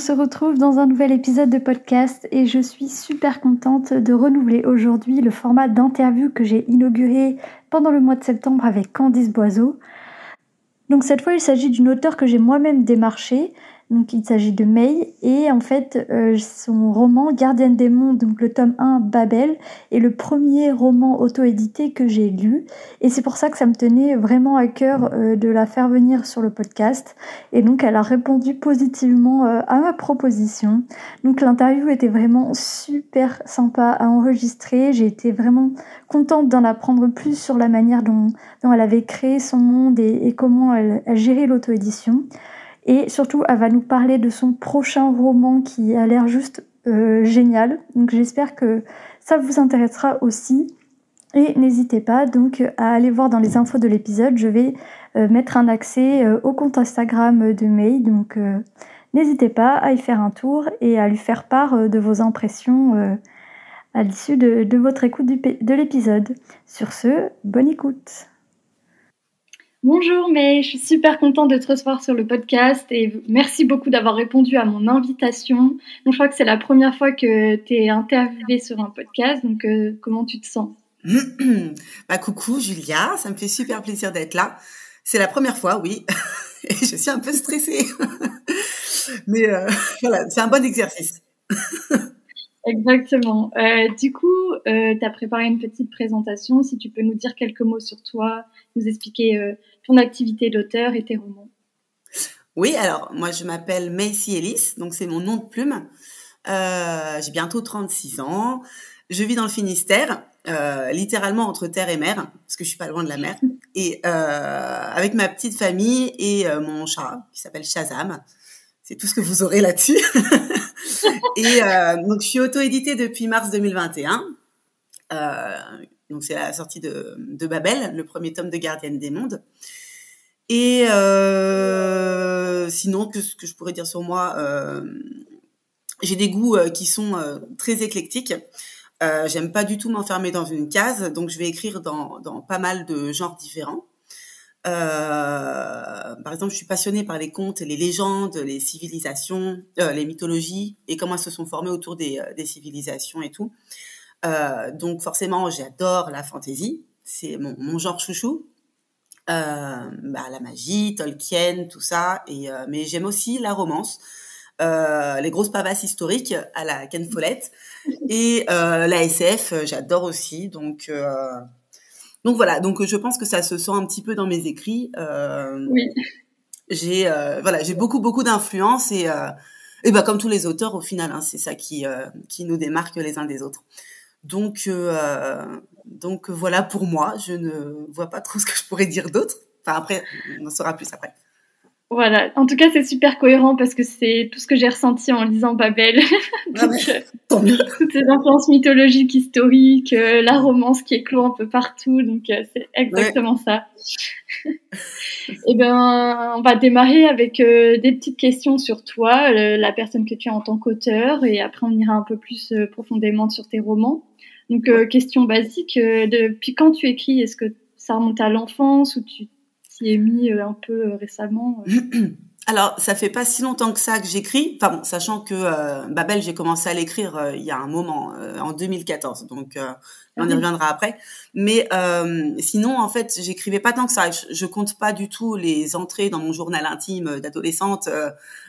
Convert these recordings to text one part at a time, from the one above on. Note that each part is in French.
Se retrouve dans un nouvel épisode de podcast et je suis super contente de renouveler aujourd'hui le format d'interview que j'ai inauguré pendant le mois de septembre avec Candice Boiseau. Donc cette fois, il s'agit d'une auteure que j'ai moi-même démarchée, donc il s'agit de May et en fait euh, son roman Gardienne des mondes, donc le tome 1 Babel, est le premier roman auto-édité que j'ai lu et c'est pour ça que ça me tenait vraiment à cœur euh, de la faire venir sur le podcast et donc elle a répondu positivement euh, à ma proposition. Donc l'interview était vraiment super sympa à enregistrer, j'ai été vraiment contente d'en apprendre plus sur la manière dont, elle avait créé son monde et, et comment elle, elle gérait l'auto-édition. Et surtout, elle va nous parler de son prochain roman qui a l'air juste euh, génial. Donc j'espère que ça vous intéressera aussi. Et n'hésitez pas donc à aller voir dans les infos de l'épisode. Je vais euh, mettre un accès euh, au compte Instagram de May. Donc n'hésitez pas à y faire un tour et à lui faire part de vos impressions à l'issue de, de, votre écoute de l'épisode. Sur ce, bonne écoute. Bonjour, mais je suis super contente de te recevoir sur le podcast et merci beaucoup d'avoir répondu à mon invitation. Donc, je crois que c'est la première fois que tu es interviewée sur un podcast, donc euh, comment tu te sens? Bah, Coucou Julia, ça me fait super plaisir d'être là. C'est la première fois, oui, et je suis un peu stressée. mais euh, voilà, c'est un bon exercice. Exactement. Euh, du coup, tu as préparé une petite présentation. Si tu peux nous dire quelques mots sur toi, nous expliquer ton activité d'auteur et tes romans. Oui, alors moi je m'appelle Macy Ellis, donc c'est mon nom de plume. Euh, j'ai bientôt 36 ans. Je vis dans le Finistère, euh, littéralement entre terre et mer, parce que je suis pas loin de la mer, et avec ma petite famille et mon chat qui s'appelle Shazam. C'est tout ce que vous aurez là-dessus. et donc je suis auto-éditée depuis mars 2021. Donc c'est la sortie de, Babel, le premier tome de Gardienne des mondes. Et euh, sinon, que ce que je pourrais dire sur moi, euh, j'ai des goûts euh, qui sont très éclectiques. J'aime pas du tout m'enfermer dans une case, donc je vais écrire dans, pas mal de genres différents. Par exemple, je suis passionnée par les contes, les légendes, les civilisations, les mythologies et comment elles se sont formées autour des civilisations et tout. Euh, donc forcément, j'adore la fantaisie, c'est mon, mon, genre chouchou. Euh, bah, la magie, Tolkien, tout ça. Et euh, mais j'aime aussi la romance, les grosses pavasses historiques à la Ken Follett et la SF. J'adore aussi. Donc donc voilà. Donc je pense que ça se sent un petit peu dans mes écrits. oui. J'ai voilà, j'ai beaucoup beaucoup d'influence et et bah comme tous les auteurs au final, hein, c'est ça qui qui nous démarque les uns des autres. Donc, euh, donc voilà pour moi. Je ne vois pas trop ce que je pourrais dire d'autre. Enfin après, on en saura plus après. Voilà. En tout cas, c'est super cohérent parce que c'est tout ce que j'ai ressenti en lisant Babel. Ah ouais, tant mieux. Toutes ces influences mythologiques, historiques, euh, la romance qui éclot un peu partout. Donc, euh, c'est exactement ouais. ça. Eh ben, on va démarrer avec euh, des petites questions sur toi, la personne que tu es en tant qu'auteur, et après on ira un peu plus euh, profondément sur tes romans. Donc, euh, question basique, euh, depuis quand tu écris Est-ce que ça remonte à l'enfance ou tu t'y es mis euh, un peu récemment Alors, ça fait pas si longtemps que ça que j'écris. Enfin bon, sachant que Babel, j'ai commencé à l'écrire il y a un moment, en 2014. Donc, on y reviendra après. Mais sinon, en fait, j'écrivais pas tant que ça. Je, je, compte pas du tout les entrées dans mon journal intime d'adolescente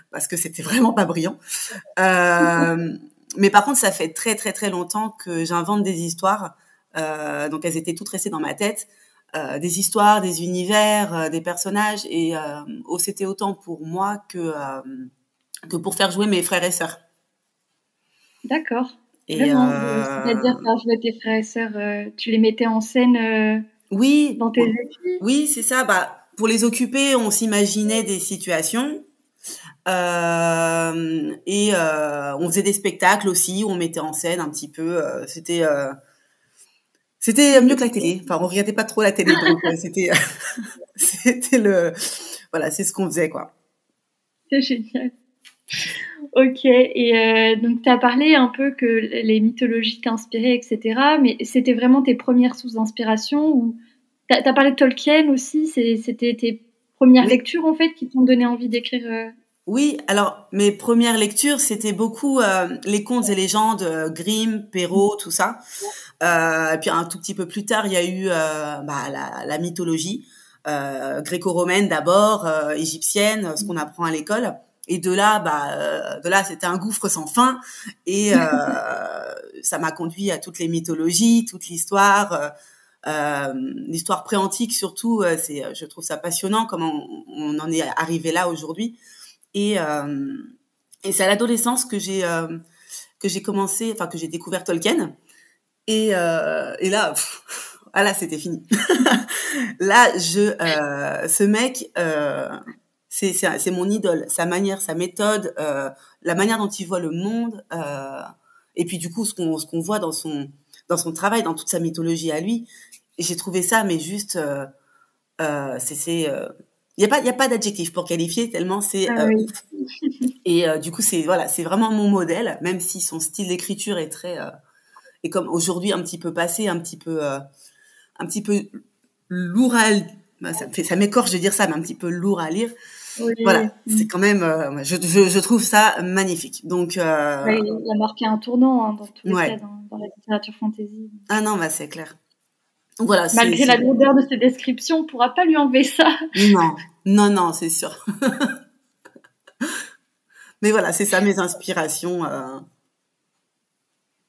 parce que c'était vraiment pas brillant. Mais par contre, ça fait très très très longtemps que j'invente des histoires. donc, elles étaient toutes restées dans ma tête. Euh, des histoires, des univers, euh, des personnages. Et euh, oh, c'était autant pour moi que, euh, que pour faire jouer mes frères et sœurs. D'accord. C'est-à-dire faire jouer tes frères et sœurs, tu les mettais en scène oui, dans tes écrits Oui, c'est ça. Bah, pour les occuper, on s'imaginait des situations. Euh, et euh, on faisait des spectacles aussi où on mettait en scène un petit peu. Euh, c'était c'était mieux que la télé. Enfin, on regardait pas trop la télé, donc c'était c'était le voilà, c'est ce qu'on faisait quoi. C'est génial. Ok, et donc tu as parlé un peu que les mythologies t'inspiraient, etc. Mais c'était vraiment tes premières sources d'inspiration ou tu as, parlé de Tolkien aussi C'était tes premières lectures en fait qui t'ont donné envie d'écrire oui, alors mes premières lectures, c'était beaucoup euh, les contes et légendes, euh, Grimm, Perrault, tout ça. Euh, et puis un tout petit peu plus tard, il y a eu bah, la, la, mythologie gréco-romaine d'abord, égyptienne, ce qu'on apprend à l'école. Et de là, bah, de là, c'était un gouffre sans fin. Et ça m'a conduit à toutes les mythologies, toute l'histoire. l'histoire pré-antique surtout, c'est, je trouve ça passionnant comment on en est arrivé là aujourd'hui. Et, euh, et c'est à l'adolescence que j'ai euh, que j'ai commencé, enfin que j'ai découvert Tolkien. Et, euh, là, ah là, c'était fini. là, je, ce mec, c'est c'est mon idole, sa manière, sa méthode, la manière dont il voit le monde, et puis du coup, ce qu'on ce qu'on voit dans son dans son travail, dans toute sa mythologie à lui. J'ai trouvé ça, mais juste, c'est il y a pas, y a pas d'adjectif pour qualifier tellement c'est. Ah euh, et euh, du coup, c'est voilà, c'est vraiment mon modèle, même si son style d'écriture est très euh, et comme aujourd'hui un petit peu passé, un petit peu, un petit peu lourd à, bah, ça m'écorche de dire ça, mais un petit peu lourd à lire. Voilà, c'est quand même, je, je, je, trouve ça magnifique. Donc, il a marqué un tournant hein, dans tous les cas dans, dans, la littérature fantasy. Ah non, bah c'est clair. Malgré la lourdeur de ses descriptions, on ne pourra pas lui enlever ça. Non, non, non, c'est sûr. Mais voilà, c'est ça mes inspirations. Euh,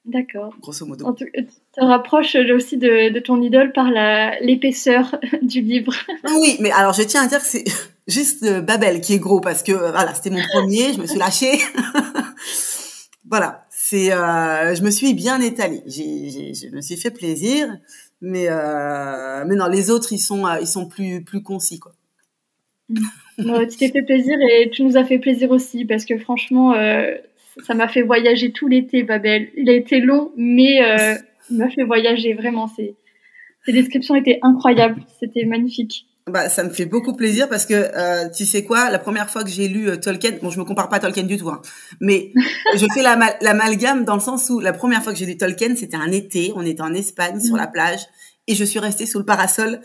D'accord. Grosso modo. Tu te rapproches aussi de, ton idole par l'épaisseur du livre. Oui, mais alors je tiens à dire que c'est juste euh, Babel qui est gros parce que voilà, c'était mon premier, je me suis lâchée. voilà, c'est, euh, je me suis bien étalée. je me suis fait plaisir. Mais euh, mais non, les autres ils sont euh, ils sont plus plus concis quoi. Mm. tu t'es fait plaisir et tu nous as fait plaisir aussi parce que franchement euh, ça m'a fait voyager tout l'été Babel. Il a été long mais euh, il m'a fait voyager vraiment. Ces, ces descriptions étaient incroyables, c'était magnifique. Bah, ça me fait beaucoup plaisir parce que euh, tu sais quoi, la première fois que j'ai lu euh, Tolkien, bon, je me compare pas à Tolkien du tout, hein, mais je fais l'amalgame dans le sens où la première fois que j'ai lu Tolkien, c'était un été, on était en Espagne sur la mm. plage et je suis restée sous le parasol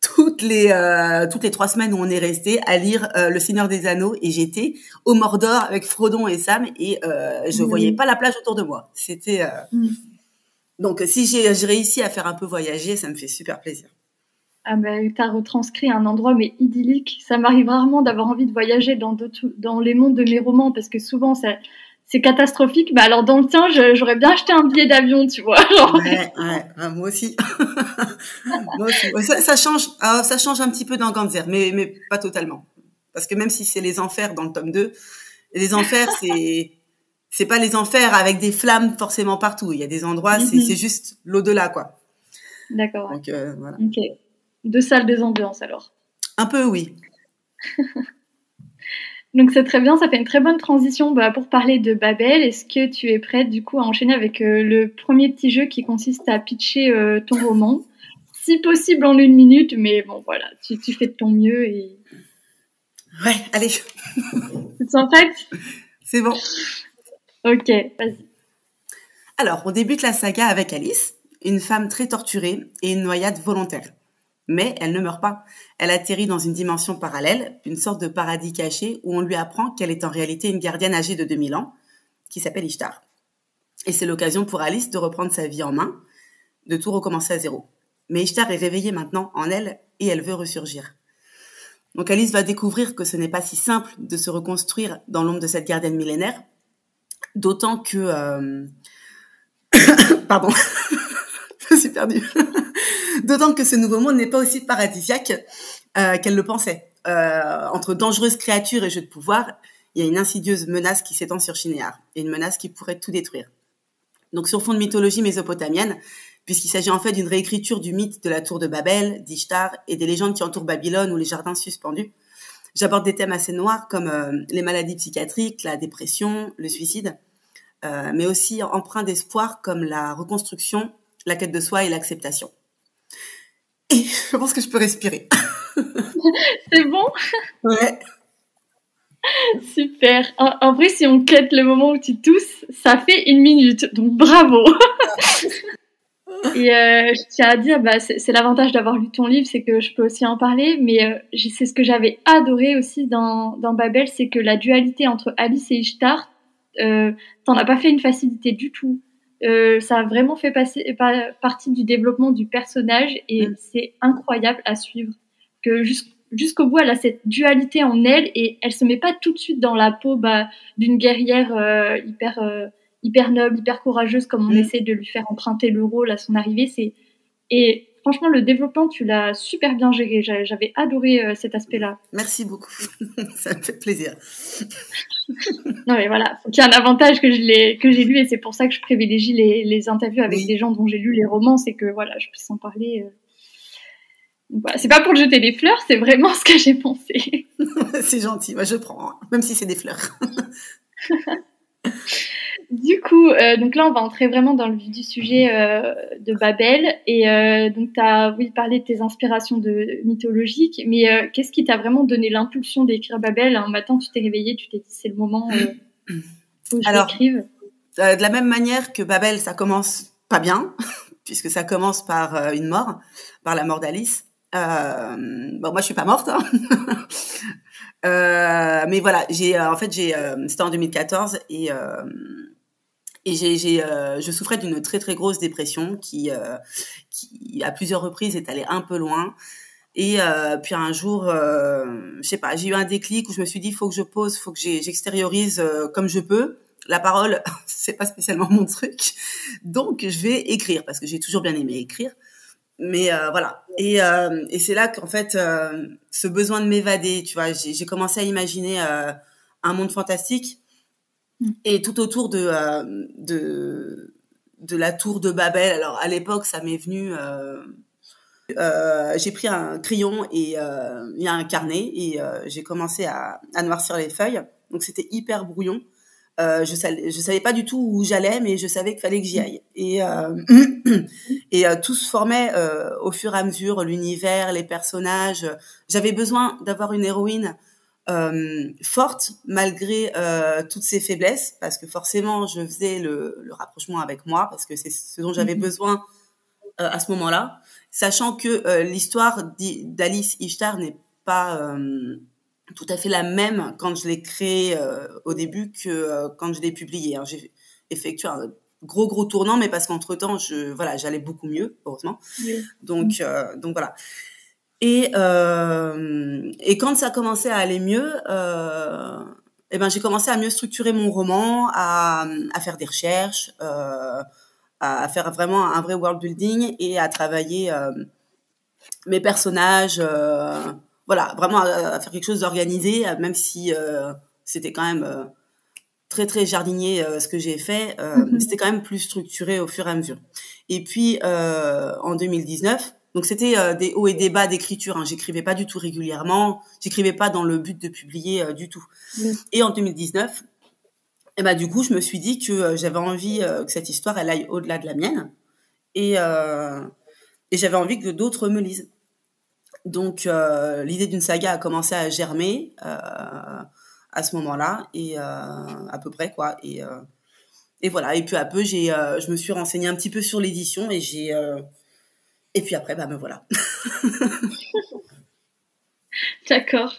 toutes les euh, toutes les trois semaines où on est resté à lire euh, Le Seigneur des Anneaux et j'étais au Mordor avec Frodon et Sam et je mm. voyais pas la plage autour de moi. C'était mm. donc si j'ai réussi à faire un peu voyager, ça me fait super plaisir. Ah ben, tu as retranscrit un endroit mais idyllique. Ça m'arrive rarement d'avoir envie de voyager dans, dans les mondes de mes romans parce que souvent c'est catastrophique. Mais alors dans le tien, j'aurais bien acheté un billet d'avion, tu vois. Ouais, ouais, moi aussi. moi aussi. Ça, change, ah, ça change un petit peu dans Ganzer, mais, mais pas totalement. Parce que même si c'est les enfers dans le tome 2, les enfers, c'est c'est pas les enfers avec des flammes forcément partout. Il y a des endroits, c'est mm-hmm. juste l'au-delà, quoi. D'accord. Donc, euh, voilà. Ok. Deux salles, deux ambiances alors. Un peu, oui. Donc c'est très bien, ça fait une très bonne transition bah, pour parler de Babel. Est-ce que tu es prête du coup à enchaîner avec euh, le premier petit jeu qui consiste à pitcher euh, ton roman, si possible en une minute, mais bon voilà, tu, tu fais de ton mieux et. Ouais, allez. tu te sens prête? C'est bon. Ok, vas-y. Alors, on débute la saga avec Alice, une femme très torturée et une noyade volontaire. Mais elle ne meurt pas. Elle atterrit dans une dimension parallèle, une sorte de paradis caché où on lui apprend qu'elle est en réalité une gardienne âgée de 2000 ans, qui s'appelle Ishtar. Et c'est l'occasion pour Alice de reprendre sa vie en main, de tout recommencer à zéro. Mais Ishtar est réveillée maintenant en elle et elle veut ressurgir. Donc Alice va découvrir que ce n'est pas si simple de se reconstruire dans l'ombre de cette gardienne millénaire, d'autant que... Euh... Pardon, je suis perdue. D'autant que ce nouveau monde n'est pas aussi paradisiaque euh, qu'elle le pensait. Euh, entre dangereuses créatures et jeux de pouvoir, il y a une insidieuse menace qui s'étend sur Shinéar, et une menace qui pourrait tout détruire. Donc sur fond de mythologie mésopotamienne, puisqu'il s'agit en fait d'une réécriture du mythe de la tour de Babel, d'Ishtar et des légendes qui entourent Babylone ou les jardins suspendus, j'aborde des thèmes assez noirs comme les maladies psychiatriques, la dépression, le suicide, mais aussi empreint d'espoir comme la reconstruction, la quête de soi et l'acceptation. Et je pense que je peux respirer. C'est bon? Ouais. Super. En, vrai, si on quête le moment où tu tousses, ça fait une minute. Donc bravo. Et euh, je tiens à dire, bah, c'est l'avantage d'avoir lu ton livre, c'est que je peux aussi en parler. Mais euh, c'est ce que j'avais adoré aussi dans, dans Babel, c'est que la dualité entre Alice et Ishtar, euh, t'en as pas fait une facilité du tout. Euh, ça a vraiment fait passer, partie du développement du personnage et mm. c'est incroyable à suivre. Que jusqu'au bout, elle a cette dualité en elle et elle se met pas tout de suite dans la peau bah, d'une guerrière euh, hyper euh, hyper noble, hyper courageuse comme on mm. essaie de lui faire emprunter le rôle à son arrivée. C'est et franchement le développement tu l'as super bien géré. J'avais adoré euh, cet aspect-là. Merci beaucoup, ça me fait plaisir. non mais voilà, il y a un avantage que j'ai lu et c'est pour ça que je privilégie les, les interviews avec des gens dont j'ai lu les romans, c'est que voilà je puisse en parler. C'est pas pour jeter des fleurs, c'est vraiment ce que j'ai pensé. c'est gentil, moi je prends, hein, même si c'est des fleurs. Du coup, euh, donc là, on va entrer vraiment dans le vif du sujet euh, de Babel. Et euh, donc, tu as, oui, parlé de tes inspirations de, mythologiques, mais qu'est-ce qui t'a vraiment donné l'impulsion d'écrire Babel? Un matin, tu t'es réveillé, tu t'es dit, c'est le moment où je l'écrive De la même manière que Babel, ça commence pas bien, puisque ça commence par une mort, par la mort d'Alice. Bon, moi, je suis pas morte. Hein. euh, mais voilà, j'ai euh, en fait j'ai euh, c'était en 2014 et et j'ai, j'ai je souffrais d'une très très grosse dépression qui qui à plusieurs reprises est allée un peu loin. Et puis un jour, je sais pas, j'ai eu un déclic où je me suis dit, faut que je pose, faut que j'extériorise comme je peux. La parole, c'est pas spécialement mon truc, donc je vais écrire parce que j'ai toujours bien aimé écrire mais euh, voilà. Et, euh, et c'est là qu'en fait euh, ce besoin de m'évader tu vois j'ai commencé à imaginer un monde fantastique. Mm. et tout autour de de de la tour de Babel. Alors à l'époque ça m'est venu j'ai pris un crayon et il y a un carnet et j'ai commencé à, à noircir les feuilles. Donc c'était hyper brouillon euh, je savais, je savais pas du tout où j'allais, mais je savais qu'il fallait que j'y aille. Et, euh, et euh, tout se formait au fur et à mesure, l'univers, les personnages. J'avais besoin d'avoir une héroïne forte malgré toutes ses faiblesses, parce que forcément, je faisais le, le rapprochement avec moi, parce que c'est ce dont j'avais mhm. besoin à ce moment-là, sachant que l'histoire d'Alice Ishtar n'est pas tout à fait la même quand je l'ai créé euh, au début que euh, quand je l'ai publié. Hein. J'ai effectué un gros gros tournant, mais parce qu'entre temps, je voilà, j'allais beaucoup mieux, heureusement. Donc euh, donc voilà. Et et quand ça commençait à aller mieux, eh ben j'ai commencé à mieux structurer mon roman, à à faire des recherches, à faire vraiment un vrai world building et à travailler mes personnages voilà, vraiment à, faire quelque chose d'organisé, même si euh, c'était quand même euh, très très jardinier euh, ce que j'ai fait, mm-hmm. c'était quand même plus structuré au fur et à mesure. Et puis en 2019, donc c'était des hauts et des bas d'écriture. Hein. J'écrivais pas du tout régulièrement, j'écrivais pas dans le but de publier du tout. Et en 2019, et bah du coup, je me suis dit que j'avais envie que cette histoire elle aille au-delà de la mienne et et j'avais envie que d'autres me lisent. Donc euh, l'idée d'une saga a commencé à germer euh, à ce moment-là et euh, à peu près quoi et et voilà et peu à peu j'ai je me suis renseignée un petit peu sur l'édition et j'ai et puis après bah me voilà. D'accord.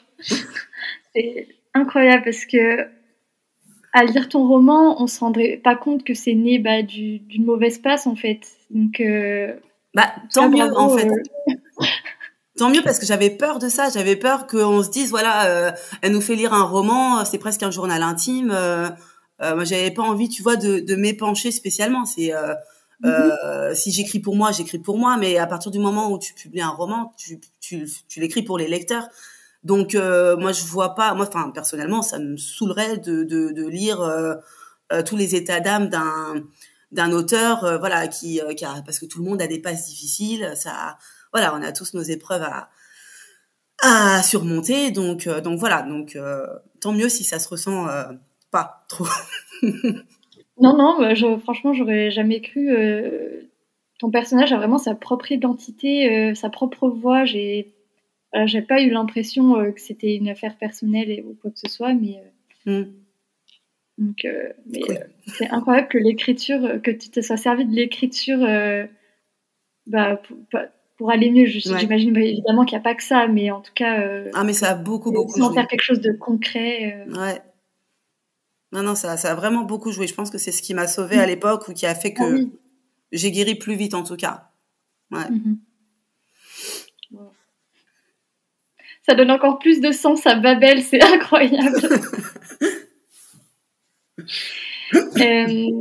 C'est incroyable parce que à lire ton roman, on se rendrait pas compte que c'est né bah, d'une mauvaise passe en fait. Donc bah tant mieux en fait. Tant mieux parce que j'avais peur de ça. J'avais peur qu'on se dise voilà, euh, elle nous fait lire un roman, c'est presque un journal intime. Euh, euh, moi, j'avais pas envie, tu vois, de, de m'épancher spécialement. C'est euh, mm-hmm. si j'écris pour moi, j'écris pour moi, mais à partir du moment où tu publies un roman, tu, tu, tu l'écris pour les lecteurs. Donc moi, je vois pas. Moi, enfin personnellement, ça me saoulerait de, de, de lire tous les états d'âme d'un d'un auteur, voilà, qui, qui a, parce que tout le monde a des passes difficiles. Ça voilà, on a tous nos épreuves à, à surmonter. Donc, donc voilà. Donc, tant mieux si ça se ressent pas trop. non, non, je, franchement, j'aurais jamais cru. ton personnage a vraiment sa propre identité, sa propre voix. J'ai, j'ai pas eu l'impression que c'était une affaire personnelle ou quoi que ce soit, mais. Mm. Donc, euh, euh, c'est incroyable que l'écriture, que tu te sois servi de l'écriture euh, bah, pour, aller mieux. J'imagine évidemment qu'il n'y a pas que ça, mais en tout cas. ah, mais ça a beaucoup, beaucoup joué. faire quelque chose de concret. Ouais. Non, non, ça, ça, a vraiment beaucoup joué. Je pense que c'est ce qui m'a sauvé à mm. l'époque ou qui a fait que ah j'ai guéri plus vite, en tout cas. Ouais. Mm-hmm. Ça donne encore plus de sens à Babel, c'est incroyable. Euh,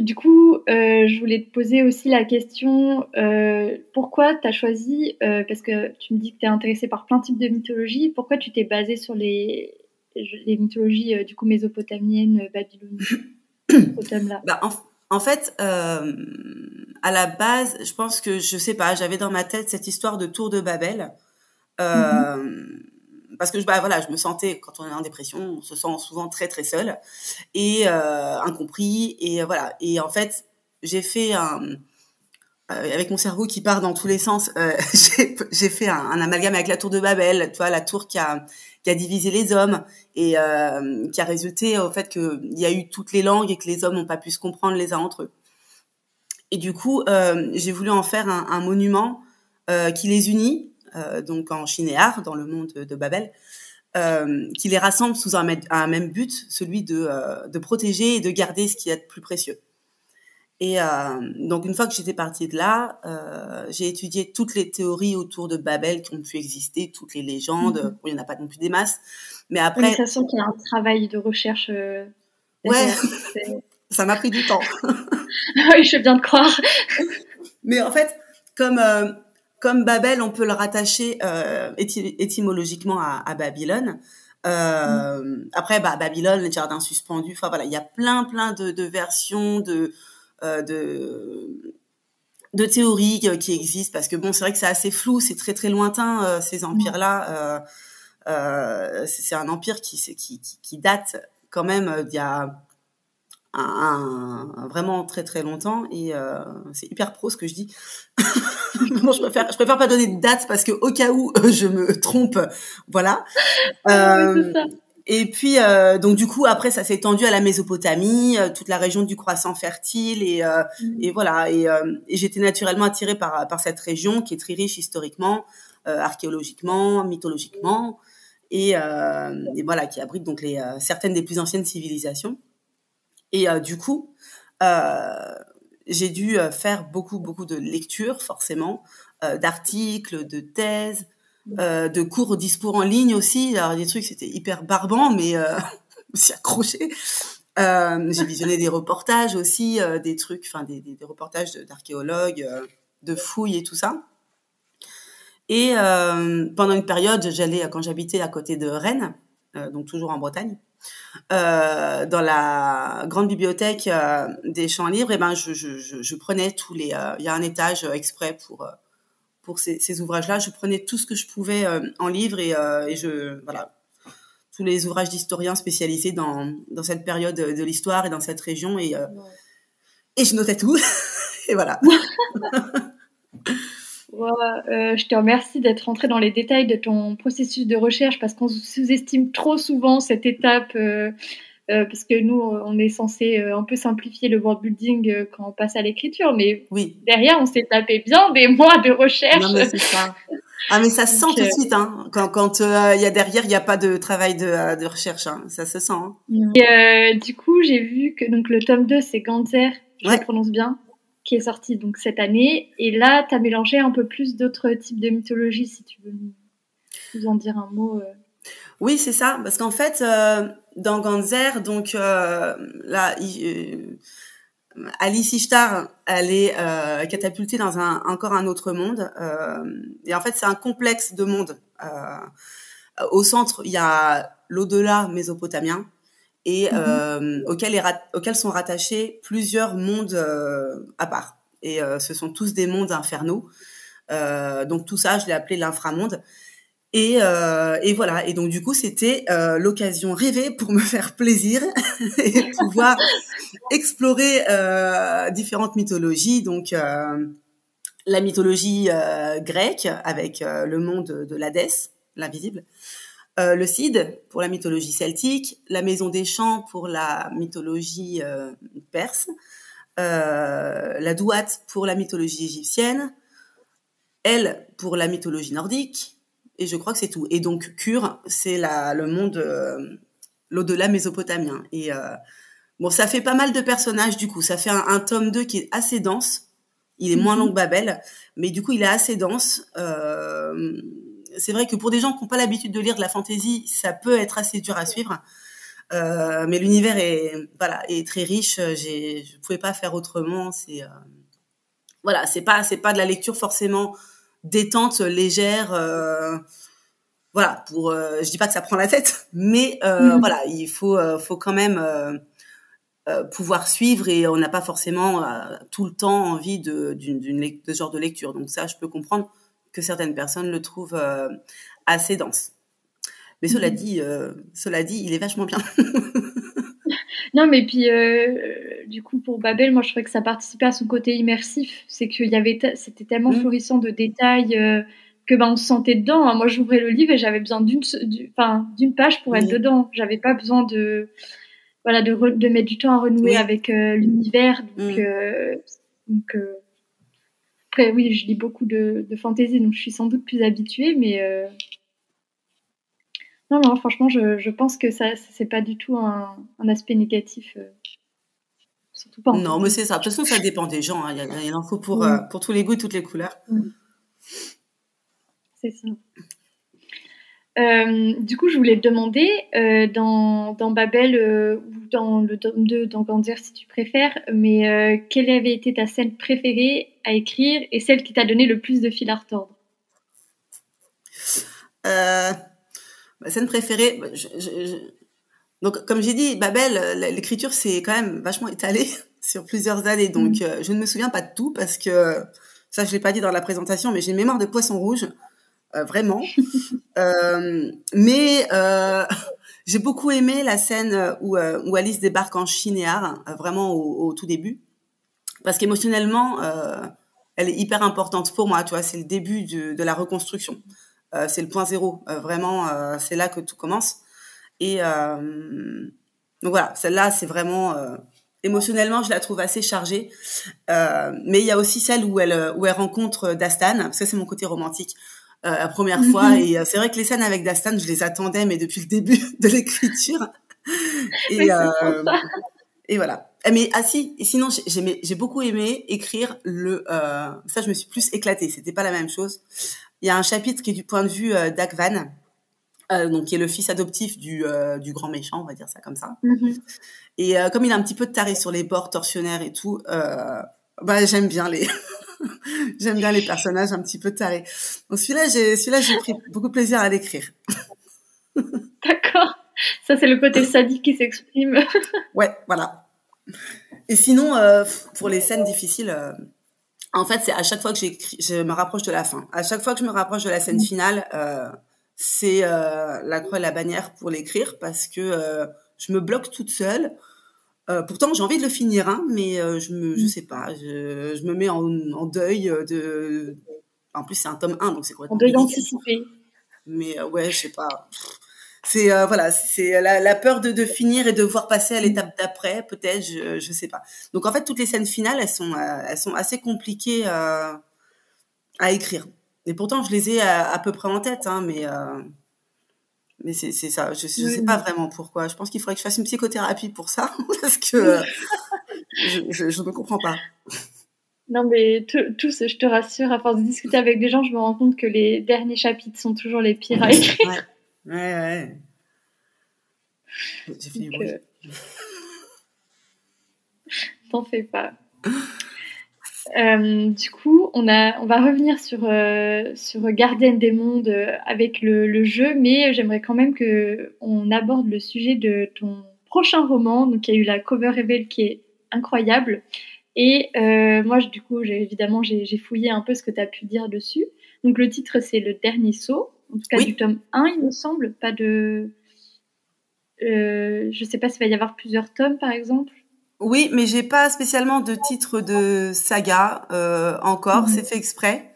du coup, euh, je voulais te poser aussi la question euh, pourquoi tu as choisi, parce que tu me dis que tu es intéressé par plein de types de mythologie, pourquoi tu t'es basé sur les, les mythologies du coup mésopotamiennes, babyloniennes bah, en, fait, à la base, je pense que je sais pas, j'avais dans ma tête cette histoire de tour de Babel. Mm-hmm parce que bah, voilà, je me sentais, quand on est en dépression, on se sent souvent très très seul et euh, incompris. Et euh, voilà. Et en fait, j'ai fait un. Euh, avec mon cerveau qui part dans tous les sens, euh, j'ai fait un, un, amalgame avec la tour de Babel, tu vois, la tour qui a, qui a divisé les hommes et euh, qui a résulté au fait qu'il y a eu toutes les langues et que les hommes n'ont pas pu se comprendre les uns entre eux. Et du coup, j'ai voulu en faire un, un monument qui les unit donc en chinéar, dans le monde de, Babel, euh, qui les rassemble sous un, un même but, celui de, euh, de, protéger et de garder ce qui est le plus précieux. Et donc une fois que j'étais partie de là, j'ai étudié toutes les théories autour de Babel qui ont pu exister, toutes les légendes. Mm-hmm. il n'y en a pas non plus des masses, mais après. Mais ça sent qu'il y a un travail de recherche. ouais, ça m'a pris du temps. oui, je veux bien te croire. mais en fait, comme comme Babel, on peut le rattacher euh, étymologiquement à, Babylone. Euh, mm. Après, bah, Babylone, les jardins suspendus. Enfin voilà, il y a plein, plein de, versions de, euh, de de théories qui existent parce que bon, c'est vrai que c'est assez flou, c'est très très lointain ces mm. empires-là. c'est un empire qui, qui, qui date quand même d'il y a un, vraiment très très longtemps et c'est hyper pro ce que je dis. je préfère, je préfère pas donner de date parce que au cas où je me trompe, voilà. Euh, et puis euh, donc du coup après ça s'est étendu à la Mésopotamie, euh, toute la région du croissant fertile et, euh, mm. et voilà et, euh, et j'étais naturellement attirée par par cette région qui est très riche historiquement, archéologiquement, mythologiquement et, et, voilà qui abrite donc les certaines des plus anciennes civilisations. Et du coup j'ai dû euh, faire beaucoup, beaucoup de lectures, forcément, euh, d'articles, de thèses, mmh. euh, de cours discours en ligne aussi. Alors, des trucs, c'était hyper barbant, mais euh, aussi accroché. Euh, j'ai visionné des reportages aussi, des trucs, enfin, des, des, des, reportages d'archéologues, de fouilles et tout ça. Et pendant une période, j'allais, quand j'habitais à côté de Rennes, donc toujours en Bretagne, euh, dans la grande bibliothèque euh, des champs libres, et eh ben je, je, je, prenais tous les. Euh, il y a un étage exprès pour pour ces, ces ouvrages-là. Je prenais tout ce que je pouvais en livre et, et je voilà tous les ouvrages d'historiens spécialisés dans dans cette période de l'histoire et dans cette région et et je notais tout et voilà. Euh, je te remercie d'être entré dans les détails de ton processus de recherche parce qu'on sous-estime trop souvent cette étape. Euh, euh, parce que nous, on est censé un peu simplifier le world building quand on passe à l'écriture, mais oui. derrière, on s'est tapé bien des mois de recherche. Non, mais ça. Ah, mais ça se sent tout de suite, hein. Quand, quand il y a derrière, il n'y a pas de travail de, de recherche, hein. Ça se sent. Hein. Et, du coup, j'ai vu que donc le tome 2, c'est Ganzer, je le prononce bien qui est sorti donc cette année. Et là, tu as mélangé un peu plus d'autres types de mythologie, si tu veux nous en dire un mot. Euh. Oui, c'est ça, parce qu'en fait, euh, dans Ganzer, donc euh, là, Alice Ishtar, elle est catapultée dans un, encore un autre monde. et en fait, c'est un complexe de mondes. au centre, il y a l'au-delà mésopotamien, et mmh euh, auxquels, auxquels, sont rattachés plusieurs mondes euh, à part. Et euh, ce sont tous des mondes infernaux. donc tout ça, je l'ai appelé l'inframonde. Et, euh, et, voilà. Et donc du coup, c'était euh, l'occasion rêvée pour me faire plaisir et pouvoir explorer euh, différentes mythologies. Donc euh, la mythologie euh, grecque avec euh, le monde de l'Hadès, l'invisible. Le Cid pour la mythologie celtique, la Maison des Champs pour la mythologie perse, la Douate pour la mythologie égyptienne, elle pour la mythologie nordique, et je crois que c'est tout. Et donc Cure, c'est le monde, euh, l'au-delà mésopotamien. Et euh, bon, ça fait pas mal de personnages du coup. Ça fait un, tome 2 qui est assez dense. Il est moins mhm. long que Babel, mais du coup, il est assez dense. Euh, c'est vrai que pour des gens qui n'ont pas l'habitude de lire de la fantasy, ça peut être assez dur à suivre. mais l'univers est voilà est très riche. J'ai, je pouvais pas faire autrement. C'est voilà, c'est pas c'est pas de la lecture forcément détente légère. Euh, voilà, pour, euh, je dis pas que ça prend la tête, mais euh, mm. voilà, il faut, faut quand même pouvoir suivre et on n'a pas forcément tout le temps envie de, d'une, de ce genre de lecture. Donc ça, je peux comprendre que certaines personnes le trouvent assez dense. Mais cela mm. dit, cela dit, il est vachement bien. non, mais puis du coup pour Babel, moi je trouvais que ça participait à son côté immersif. C'est qu'il y avait, c'était tellement mmh. florissant de détails euh, que ben on se sentait dedans. Hein. Moi j'ouvrais le livre et j'avais besoin d'une, enfin d'une page pour être dedans. J'avais pas besoin de, voilà, de, de mettre du temps à renouer avec euh, l'univers. Donc, mmh. euh, donc après oui, je lis beaucoup de, de fantasy, donc je suis sans doute plus habituée, mais non, non, franchement, je, je pense que ça, c'est pas du tout un, un aspect négatif. Non, mais c'est ça. De toute façon, ça dépend des gens. Hein. Il, y a, en faut pour, euh, pour tous les goûts et toutes les couleurs. C'est ça. Euh, du coup, je voulais te demander, euh, dans, dans, Babel ou dans le tome 2, dans Grandir si tu préfères, mais quelle avait été ta scène préférée à écrire et celle qui t'a donné le plus de fil à retordre? Ma scène préférée, je, donc, comme j'ai dit, Babel, euh, l'écriture, c'est quand même vachement étalé sur plusieurs années. Donc, mm. euh, je ne me souviens pas de tout parce que, ça, je l'ai pas dit dans la présentation, mais j'ai une mémoire de poisson rouge, euh, vraiment. mais j'ai beaucoup aimé la scène où, où, Alice débarque en Chinéar, vraiment au, tout début, parce qu'émotionnellement, elle est hyper importante pour moi. Tu vois, c'est le début de, de la reconstruction. c'est le point zéro. vraiment, c'est là que tout commence. Et euh, donc voilà, celle-là, c'est vraiment euh, émotionnellement, je la trouve assez chargée. Euh, mais il y a aussi celle où elle où elle rencontre Dastan, parce que c'est mon côté romantique. La première mhm. fois et c'est vrai que les scènes avec Dastan, je les attendais mais depuis le début de l'écriture. Et, et voilà. Mais ah si, et sinon j'ai beaucoup aimé écrire le. ça, je me suis plus éclatée. C'était pas la même chose. Il y a un chapitre qui est du point de vue d'Akvan, euh, donc qui est le fils adoptif du, euh, du grand méchant, on va dire ça comme ça. Mm-hmm. Et euh, comme il a un petit peu de taré sur les bords torsionnaires et tout, bah j'aime bien les j'aime bien les personnages un petit peu tarés. Donc celui-là, j'ai celui-là j'ai pris beaucoup de plaisir à l'écrire. D'accord. Ça c'est le côté sadique qui s'exprime. ouais, voilà. Et sinon, pour les scènes difficiles, en fait, c'est à chaque fois que j'écris, je me rapproche de la fin. À chaque fois que je me rapproche de la scène mm. finale, c'est euh, la croix et la bannière pour l'écrire parce que euh, je me bloque toute seule. Euh, pourtant, j'ai envie de le finir, hein, mais je me, je mm. sais pas, je, je me mets en, en, deuil de. En plus, c'est un tome 1, donc c'est quoi En deuil anticipé. Mais ouais, je sais pas. C'est voilà, c'est la, la, peur de, de, finir et de voir passer à mm. l'étape d'après, peut-être, je, je sais pas. Donc en fait, toutes les scènes finales, elles sont, elles sont assez compliquées à écrire. Et pourtant, je les ai à, peu près en tête, hein, mais, euh, mais c'est ça. Je ne sais pas vraiment pourquoi. Je pense qu'il faudrait que je fasse une psychothérapie pour ça, parce que euh, je ne comprends pas. Non, mais tous, je te rassure, à force de discuter avec des gens, je me rends compte que les derniers chapitres sont toujours les pires à écrire. Ouais, ouais, ouais. J'ai fini. Euh... T'en fais pas. Euh, du coup, on, a, on va revenir sur, euh, sur Gardienne des Mondes euh, avec le, le jeu, mais j'aimerais quand même qu'on aborde le sujet de ton prochain roman. Donc, il y a eu la cover reveal qui est incroyable. Et euh, moi, du coup, j'ai, évidemment, j'ai, j'ai fouillé un peu ce que tu as pu dire dessus. Donc, le titre, c'est Le Dernier Saut. en tout cas du tome 1, il me semble, pas de. Euh, je sais pas s'il va y avoir plusieurs tomes, par exemple. Oui, mais j'ai pas spécialement de titre de saga euh, encore. Mhm. C'est fait exprès.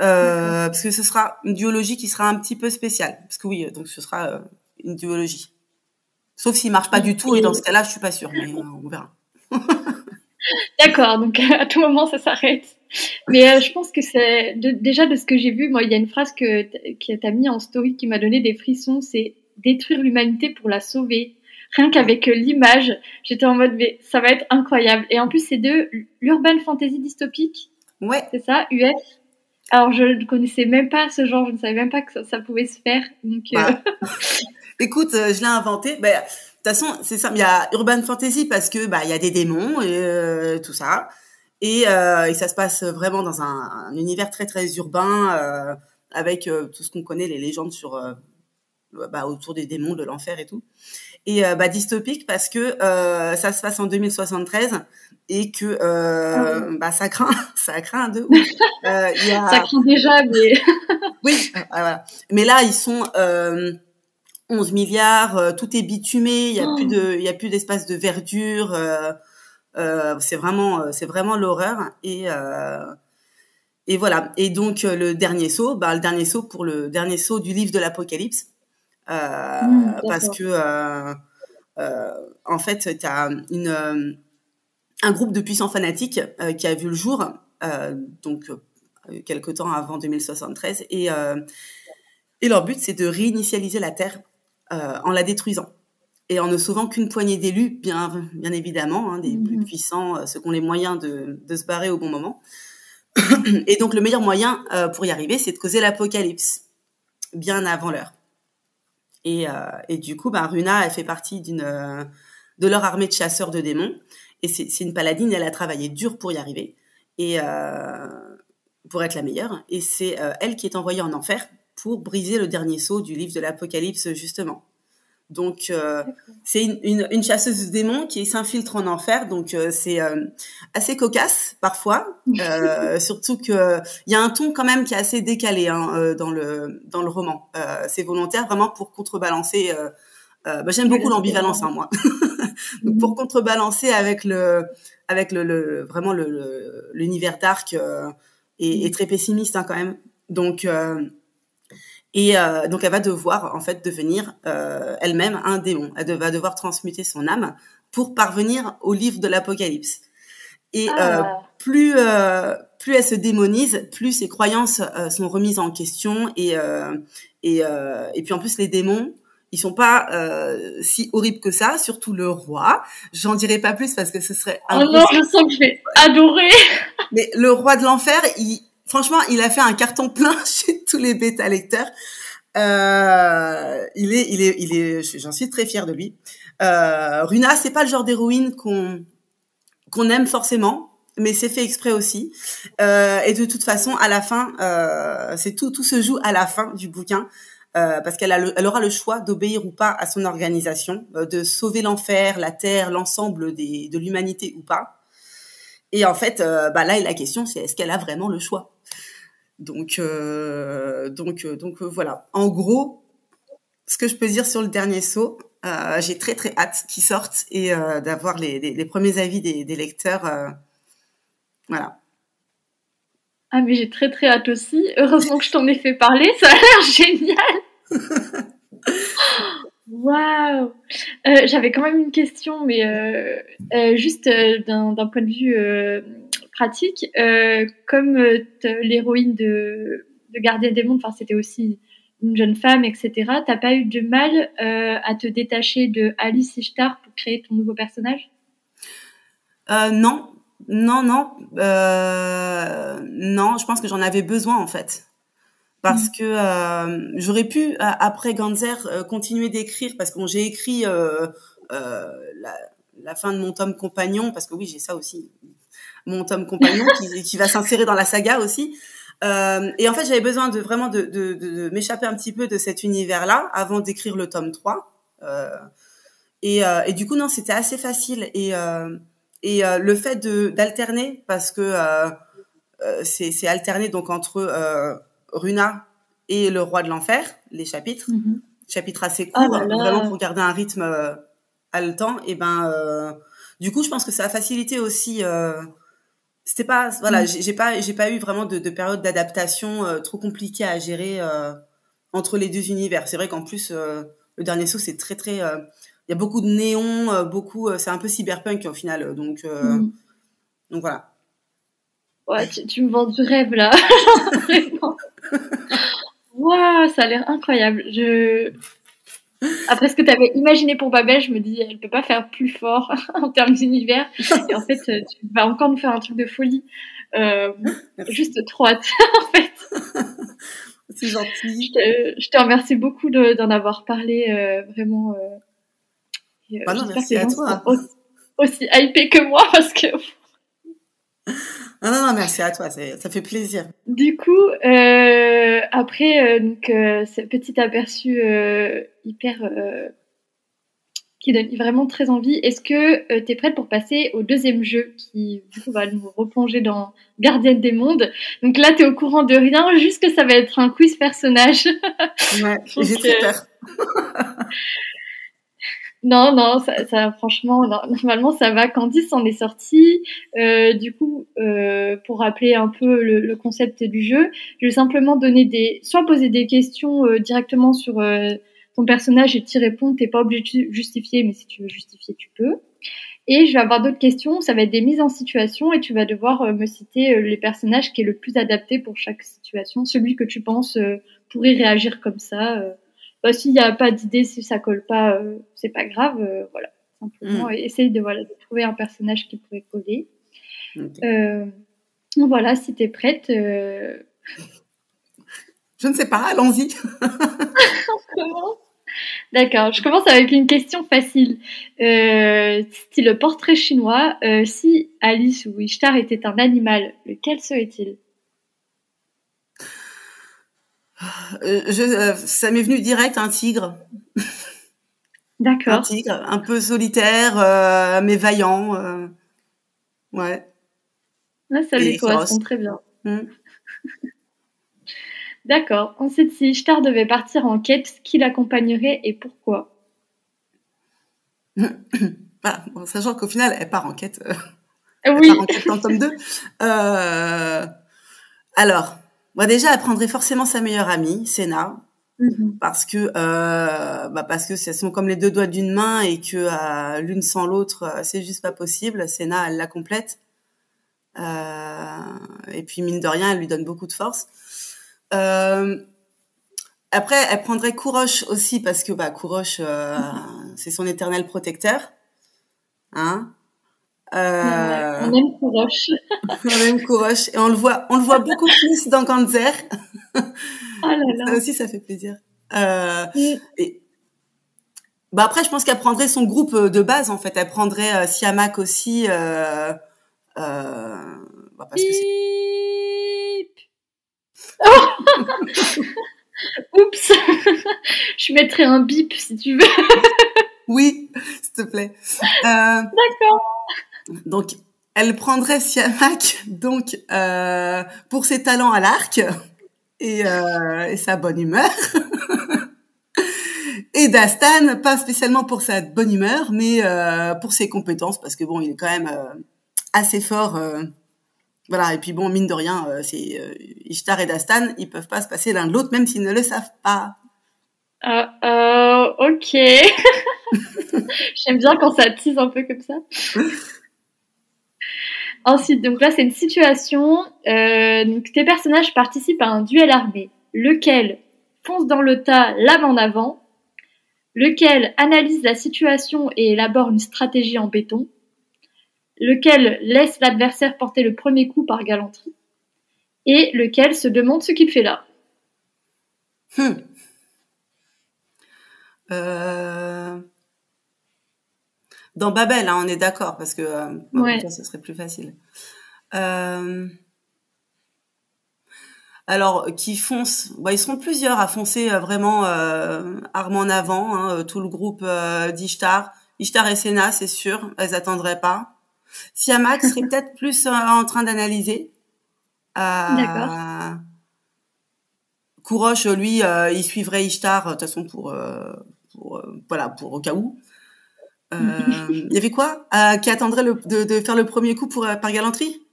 Euh, parce que ce sera une duologie qui sera un petit peu spéciale. Parce que oui, donc ce sera euh, une duologie. Sauf s'il marche pas du tout, et dans ce cas-là, je suis pas sûre, mais euh, on verra. D'accord, donc à tout moment ça s'arrête. Mais je pense que c'est déjà de ce que j'ai vu, moi il y a une phrase que tu as mis en story qui m'a donné des frissons, c'est détruire l'humanité pour la sauver. Rien qu'avec l'image, j'étais en mode mais ça va être incroyable. Et en plus c'est de l'urban fantasy dystopique. Ouais. C'est ça, US. Alors, je ne connaissais même pas ce genre, je ne savais même pas que ça, pouvait se faire. Donc, euh, bah. Écoute, euh, je l'ai inventé. Bah, de toute façon, c'est ça. Il y a Urban Fantasy parce que bah il y a des démons et euh, tout ça, et, et, ça se passe vraiment dans un, un univers très très urbain avec tout ce qu'on connaît, les légendes sur bah, autour des démons, de l'enfer et tout et bah, dystopique parce que euh, ça se passe en 2073 et que euh, ah bah, ça craint, ça craint de ouf. Euh, y a... Ça craint déjà, mais oui, voilà. Mais là, ils sont 11 milliards, tout est bitumé, il y a plus oh. de, il y a plus d'espace de verdure. c'est vraiment, c'est vraiment l'horreur et et voilà. Et donc le dernier saut, bah, le dernier saut pour le dernier saut du livre de l'Apocalypse euh, mmh, parce que euh, euh, en fait, tu as une un groupe de puissants fanatiques qui a vu le jour, donc quelque temps avant 2073, et et leur but c'est de réinitialiser la Terre en la détruisant et en ne sauvant qu'une poignée d'élus, bien, bien évidemment, hein, des plus mmh puissants, ceux qui ont les moyens de, de, se barrer au bon moment. et donc le meilleur moyen pour y arriver, c'est de causer l'apocalypse, bien avant l'heure. Et, euh, et du coup, bah, Runa, elle fait partie d'une euh, de leur armée de chasseurs de démons. Et c'est une paladine, elle a travaillé dur pour y arriver et euh, pour être la meilleure. Et c'est elle qui est envoyée en enfer pour briser le dernier saut du livre de l'Apocalypse, justement. Donc euh, c'est une, une, une, chasseuse de démons qui s'infiltre en enfer, donc euh, c'est euh, assez cocasse parfois, surtout que il y a un ton quand même qui est assez décalé hein, dans le dans le roman. c'est volontaire vraiment pour contrebalancer. Bah, J'aime beaucoup l'ambivalence hein, moi, donc pour mhm. contrebalancer avec le avec le, le vraiment le l'univers dark et, et, très pessimiste hein, quand même. Donc et euh, donc elle va devoir en fait devenir euh, elle-même un démon. Elle va devoir transmuter son âme pour parvenir au livre de l'Apocalypse. Et euh, ah. plus plus elle se démonise, plus ses croyances sont remises en question et et et puis en plus les démons ils sont pas si horribles que ça, surtout le roi. J'en dirai pas plus parce que ce serait. Oh non, je sens que je vais adorer. Mais le roi de l'enfer, il, franchement, il a fait un carton plein chez tous les bêta lecteurs. Euh, il est, il est, il est, j'en suis très fière de lui. Euh, Runa, c'est pas le genre d'héroïne qu'on qu'on aime forcément, mais c'est fait exprès aussi. Euh, et de toute façon, à la fin, euh, c'est tout, tout se joue à la fin du bouquin. Euh, parce qu'elle elle aura le choix d'obéir ou pas à son organisation, euh, de sauver l'enfer, la terre, l'ensemble de l'humanité ou pas. Et en fait, euh, bah là, la question, c'est est-ce qu'elle a vraiment le choix? Donc, euh, donc, euh, donc voilà. En gros, ce que je peux dire sur le dernier saut, euh, j'ai très très hâte qu'il sorte et euh, d'avoir les, les, les, premiers avis des, des lecteurs. Euh, voilà. Ah mais j'ai très très hâte aussi. Heureusement que je t'en ai fait parler, ça a l'air génial. Waouh euh, J'avais quand même une question, mais euh, euh, juste d'un point de vue pratique, comme l'héroïne de, de Gardien des Mondes, c'était aussi une jeune femme, etc. T'as pas eu de mal à te détacher de Alice Ishtar pour créer ton nouveau personnage? Non, non, non, non. Je pense que j'en avais besoin en fait parce mmh. que j'aurais pu après Ganzer continuer d'écrire parce que j'ai écrit la, la, fin de mon tome compagnon parce que oui j'ai ça aussi mon tome compagnon qui, qui va s'insérer dans la saga aussi. Euh, et en fait, j'avais besoin de vraiment de, de, de, m'échapper un petit peu de cet univers-là avant d'écrire le tome 3. Euh, et, euh, et, du coup, non, c'était assez facile. Et, euh, et euh, le fait d'alterner, parce que c'est alterné donc entre Runa et Le Roi de l'Enfer, les chapitres. Mhm. Chapitres assez Ah courts, vraiment pour garder un rythme euh, haletant. Et ben, euh, du coup, je pense que ça a facilité aussi. Euh, c'était pas, voilà, Mhm. j'ai j'ai pas, j'ai pas eu vraiment de, de période d'adaptation euh, trop compliquée à gérer entre les deux univers. C'est vrai qu'en plus, le dernier saut, c'est très très. Il y a beaucoup de néons, beaucoup. c'est un peu cyberpunk au final. Donc, euh, Mhm. donc voilà. Ouais, tu, tu me vends du rêve là. Waouh, ça a l'air incroyable. Je... Après ce que tu avais imaginé pour Babel, je me dis, elle peut pas faire plus fort en termes d'univers. Et en fait, euh, tu vas encore nous faire un truc de folie. Euh, juste trop hâte, en fait. C'est gentil. Je te, je te remercie beaucoup de- d'en avoir parlé euh, vraiment. euh, Bah non, merci que à toi. Aussi, aussi hypés que moi parce que Non, non, non, merci à toi. Ça fait plaisir. Du coup, euh, après euh, donc, euh, ce petit aperçu hyper qui donne vraiment très envie, est-ce que tu es prête pour passer au deuxième jeu qui du coup va nous replonger dans Gardienne des mondes? Donc là, tu es au courant de rien, juste que ça va être un quiz personnage. Ouais, j'ai très peur. Non, non, ça, ça franchement, non, normalement ça va. Candice en est sortie. Euh, du coup, euh, pour rappeler un peu le, le concept du jeu, je vais simplement donner des, soit poser des questions euh, directement sur euh, ton personnage et t'y répondre. T'es pas obligé de ju- justifier, mais si tu veux justifier, tu peux. Et je vais avoir d'autres questions. Ça va être des mises en situation et tu vas devoir euh, me citer euh, les personnages qui est le plus adapté pour chaque situation, celui que tu penses pourrait réagir comme ça. Bah, s'il n'y a pas d'idée, si ça colle pas, euh, c'est pas grave. euh, voilà, simplement Mm. essaye de voilà de trouver un personnage qui pourrait coller. Euh, voilà, si t'es prête. euh, Je ne sais pas, allons-y. commence. D'accord, je commence avec une question facile. Euh, style portrait chinois. Euh, si Alice ou Ishtar était un animal, lequel serait-il? Euh, je, euh, ça m'est venu direct un tigre. Un D'accord. tigre, un peu solitaire, euh, mais vaillant. Ouais. Là, ça lui correspond très bien. Mm. D'accord. Ensuite, si Ishtar devait partir en quête, qui l'accompagnerait et pourquoi? Voilà. Bon, sachant qu'au final, elle part en quête. Ah elle Oui. part en quête le tome 2. Euh, alors, moi déjà, elle prendrait forcément sa meilleure amie, Senna, Mhm. parce que euh, bah parce que ce sont comme les deux doigts d'une main et que euh, l'une sans l'autre, euh, c'est juste pas possible. Senna, elle la complète. Euh, et puis mine de rien, elle lui donne beaucoup de force. Euh, après, elle prendrait Kourosh aussi parce que bah Kourosh, euh, c'est son éternel protecteur. Hein euh, On aime Kourosh. on aime Kourosh et on le voit, on le voit beaucoup plus dans Ganzer. Oh là là. Ça aussi, ça fait plaisir. Euh, et bah après, je pense qu'elle prendrait son groupe euh, de base en fait. Elle prendrait euh, Siamak aussi, euh, euh, bah, parce que c'est Bip Oups Je mettrai un bip si tu veux. oui, s'il te plaît. D'accord. Donc, elle prendrait Siamak donc euh, pour ses talents à l'arc et, euh, et sa bonne humeur. Et Dastan, pas spécialement pour sa bonne humeur, mais euh, pour ses compétences, parce que bon, il est quand même assez fort. voilà, et puis bon, mine de rien, c'est Ishtar et Dastan, ils peuvent pas se passer l'un de l'autre, même s'ils ne le savent pas. Ok. J'aime bien quand ça tease un peu comme ça. Ensuite, donc là, c'est une situation. Euh, donc tes personnages participent à un duel armé. Lequel fonce dans le tas, lame en avant. Lequel analyse la situation et élabore une stratégie en béton. Lequel laisse l'adversaire porter le premier coup par galanterie. Et lequel se demande ce qu'il fait là. Hmm. Euh, Dans Babel, hein, on est d'accord, parce que euh, Ouais. ça, ce serait plus facile. Euh, Alors, qui foncent bah, Ils seront plusieurs à foncer euh, vraiment euh, armes en avant, hein, euh, tout le groupe euh, d'Ishtar. Ishtar et Senna, c'est sûr, elles attendraient pas. Siamak serait peut-être plus en train d'analyser. D'accord. Kouroche, lui, il suivrait Ishtar de toute façon pour, pour voilà pour au cas où. Il y avait quoi Qui attendrait le, de, de, faire le premier coup pour par galanterie?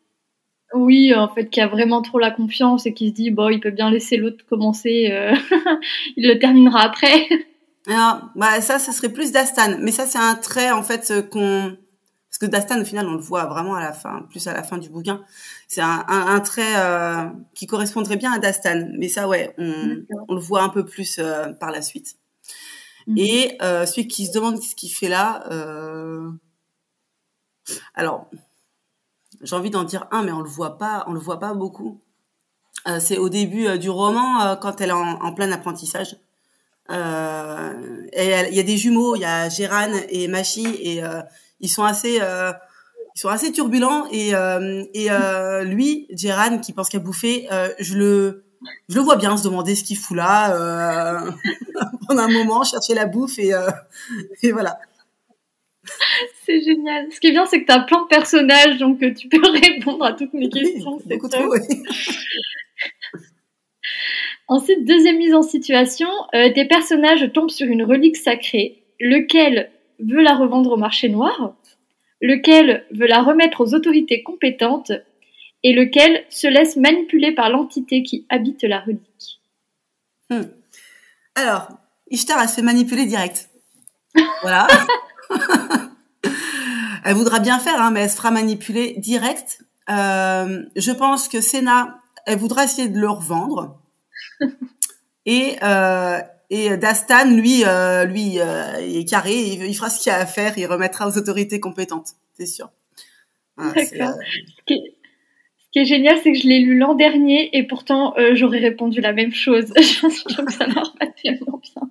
Oui, en fait, qui a vraiment trop la confiance et qui se dit, bon, il peut bien laisser l'autre commencer, euh, il le terminera après. Alors, bah, ça, ce serait plus Dastan. Mais ça, c'est un trait, en fait, euh, qu'on... Parce que Dastan, au final, on le voit vraiment à la fin, plus à la fin du bouquin. C'est un, un, trait euh, qui correspondrait bien à Dastan. Mais ça, ouais, on, on le voit un peu plus par la suite. Mhm. Et celui qui se demande ce qu'il fait là... Alors, j'ai envie d'en dire un, mais on le voit pas, on le voit pas beaucoup. Euh, c'est au début euh, du roman, euh, quand elle est en, plein apprentissage. Euh, il y a des jumeaux, il y a Gérane et Machi, et ils sont assez, ils sont assez turbulents. Et, et lui, Gérane, qui pense qu'à bouffer, je le, je le vois bien se demander ce qu'il fout là pendant un moment, chercher la bouffe et, et voilà. c'est génial. Ce qui est bien, c'est que tu as plein de personnages, donc euh, tu peux répondre à toutes mes questions. c'est trop, Ensuite, deuxième mise en situation, euh, tes personnages tombent sur une relique sacrée. Lequel veut la revendre au marché noir? Lequel veut la remettre aux autorités compétentes Et lequel se laisse manipuler par l'entité qui habite la relique hmm. Alors, Ishtar a se fait manipuler direct. Voilà. elle voudra bien faire, hein, mais elle se fera manipuler direct. Euh, je pense que Senna, elle voudra essayer de le revendre. Et, euh, et Dastan, lui, euh, lui, il est carré, il, fera ce qu'il a à faire, il remettra aux autorités compétentes, c'est sûr. D'accord. Ce, qui est, génial, c'est que je l'ai lu l'an dernier et pourtant j'aurais répondu la même chose. je trouve que ça marche pas tellement bien.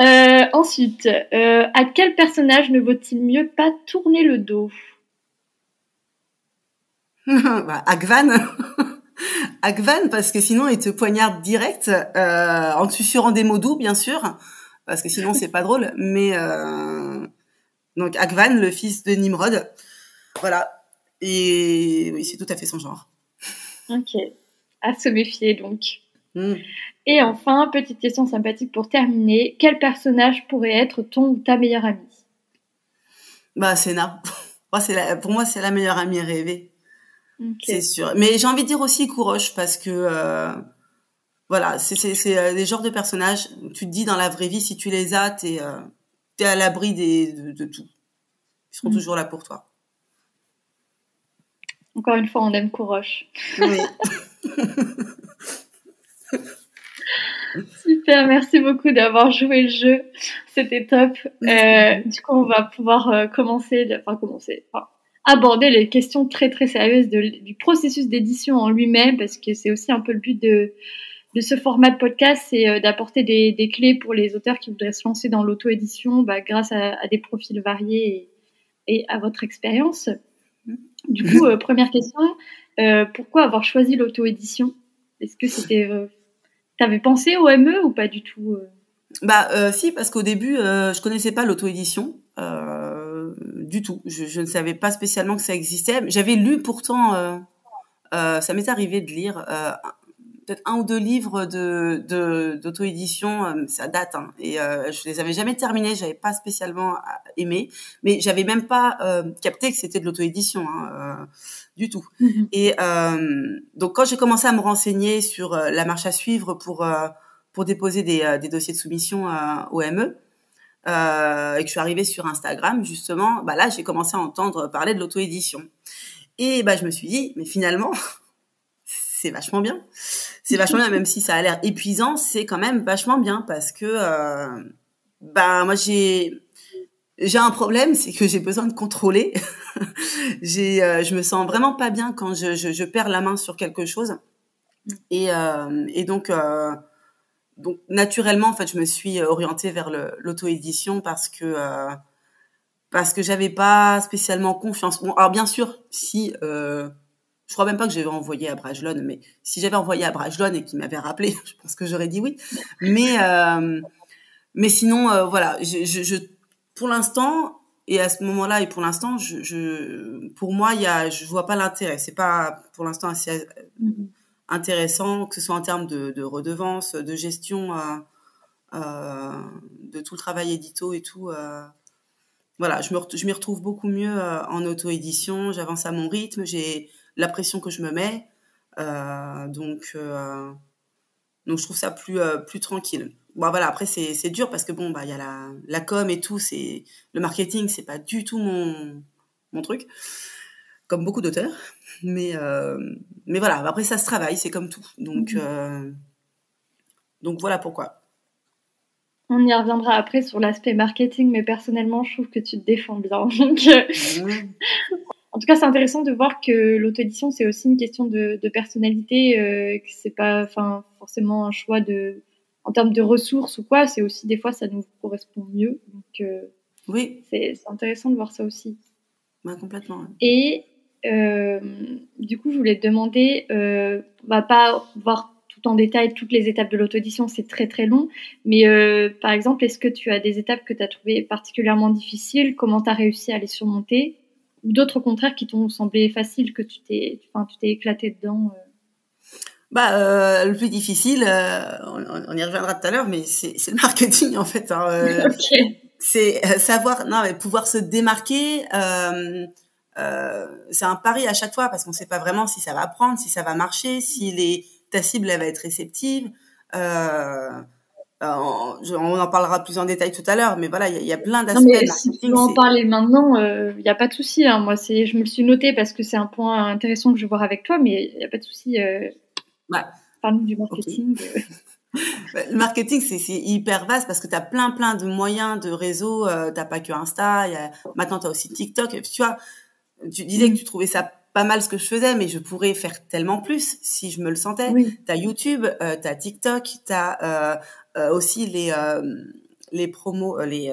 Euh, ensuite, euh, à quel personnage ne vaut-il mieux pas tourner le dos? Bah, Agvan. Agvan, parce que sinon il te poignarde direct, euh, en te susurrant des mots doux, bien sûr, parce que sinon c'est pas drôle. Mais donc Agvan, le fils de Nimrod, voilà. Et oui, c'est tout à fait son genre. Ok, à se méfier donc. Hmm. Et enfin, petite question sympathique pour terminer. Quel personnage pourrait être ton ou ta meilleure amie? Bah, Senna. pour moi, c'est la meilleure amie rêvée. C'est sûr. Mais j'ai envie de dire aussi Kouroche parce que euh, voilà, c'est euh, des genres de personnages. Tu te dis dans la vraie vie, si tu les as, t'es euh, es à l'abri de, de, tout. Ils seront mm. toujours là pour toi. Encore une fois, on aime Kouroche. Oui. Super, merci beaucoup d'avoir joué le jeu. C'était top. Euh, du coup, on va pouvoir euh, commencer, enfin commencer, aborder les questions très très sérieuses du processus d'édition en lui-même, parce que c'est aussi un peu le but de, de ce format de podcast, c'est euh, d'apporter des, des, clés pour les auteurs qui voudraient se lancer dans l'auto-édition, bah, grâce à, à, des profils variés et, et à votre expérience. Du coup, première question, pourquoi avoir choisi l'auto-édition? Est-ce que c'était T'avais pensé au ME ou pas du tout euh? Bah euh, si, parce qu'au début, euh, je connaissais pas l'auto-édition euh, du tout. Je, ne savais pas spécialement que ça existait. J'avais lu pourtant, euh, ça m'est arrivé de lire peut-être un ou deux livres de d'auto-édition. ça date, hein, et je les avais jamais terminés. J'avais pas spécialement aimé, mais j'avais même pas capté que c'était de l'auto-édition. Hein, du tout. Mhm. Et euh, donc quand j'ai commencé à me renseigner sur euh, la marche à suivre pour euh, pour déposer des, des, dossiers de soumission au ME et que je suis arrivée sur Instagram justement, bah là j'ai commencé à entendre parler de l'auto-édition. Et bah je me suis dit mais finalement c'est vachement bien. C'est vachement bien même si ça a l'air épuisant, c'est quand même vachement bien parce que bah moi j'ai j'ai un problème, c'est que j'ai besoin de contrôler. j'ai, euh, je me sens vraiment pas bien quand je, je, je, perds la main sur quelque chose. Et, euh, et donc, euh, donc naturellement, en fait, je me suis orientée vers l'auto-édition parce que euh, parce que j'avais pas spécialement confiance. Bon, alors bien sûr, si euh, je crois même pas que j'avais envoyé à Brajlon, mais si j'avais envoyé à Brajlon et qu'il m'avait rappelé, je pense que j'aurais dit oui. Mais mais sinon, voilà, je, je, je pour l'instant, et à ce moment-là, et pour l'instant, je, je, pour moi, il y a, je vois pas l'intérêt. C'est pas pour l'instant assez mm-hmm. intéressant, que ce soit en termes de, de redevances, de gestion de tout le travail édito et tout. voilà, je, me, je m'y retrouve beaucoup mieux en auto-édition, j'avance à mon rythme, j'ai la pression que je me mets. donc, donc, je trouve ça plus, plus tranquille bon voilà après c'est dur parce que bon bah il y a la la com et tout c'est le marketing c'est pas du tout mon mon truc comme beaucoup d'auteurs mais euh, mais voilà après ça se travaille c'est comme tout donc mhm. euh, donc voilà pourquoi on y reviendra après sur l'aspect marketing mais personnellement je trouve que tu te défends bien donc euh. En tout cas c'est intéressant de voir que l'auto-édition c'est aussi une question de, de personnalité que c'est pas enfin forcément un choix de en termes de ressources ou quoi, c'est aussi des fois ça nous correspond mieux. Donc euh, oui, c'est intéressant de voir ça aussi. Bah, complètement. Et euh, du coup, je voulais te demander, euh, on va pas voir tout en détail toutes les étapes de l'auto-édition, c'est très très long, mais euh, par exemple, est-ce que tu as des étapes que tu as trouvées particulièrement difficiles? Comment tu as réussi à les surmonter? Ou d'autres au contraire qui t'ont semblé faciles, que tu t'es enfin, éclaté dedans bah, euh, le plus difficile, euh, on, y reviendra tout à l'heure, mais c'est le marketing en fait. Hein, euh, C'est euh, savoir, non, mais pouvoir se démarquer. c'est un pari à chaque fois parce qu'on ne sait pas vraiment si ça va prendre, si ça va marcher, si les, ta cible elle va être réceptive. On en parlera plus en détail tout à l'heure, mais voilà, il y, a plein d'aspects. Si tu veux en parler maintenant, il n'y a pas de souci. Hein. Moi, c'est, je me le suis noté parce que c'est un point intéressant que je vais voir avec toi, mais il n'y a pas de souci. Bah, Parle-nous du marketing. Bah, le marketing, c'est hyper vaste parce que tu as plein, plein de moyens de réseau. Euh, tu pas que Insta. Y a... Maintenant, tu as aussi TikTok. Tu vois, tu disais que tu trouvais ça pas mal ce que je faisais, mais je pourrais faire tellement plus si je me le sentais. Oui. Tu as YouTube, euh, tu as TikTok, tu as euh, euh, aussi les, euh, les promos, euh, les,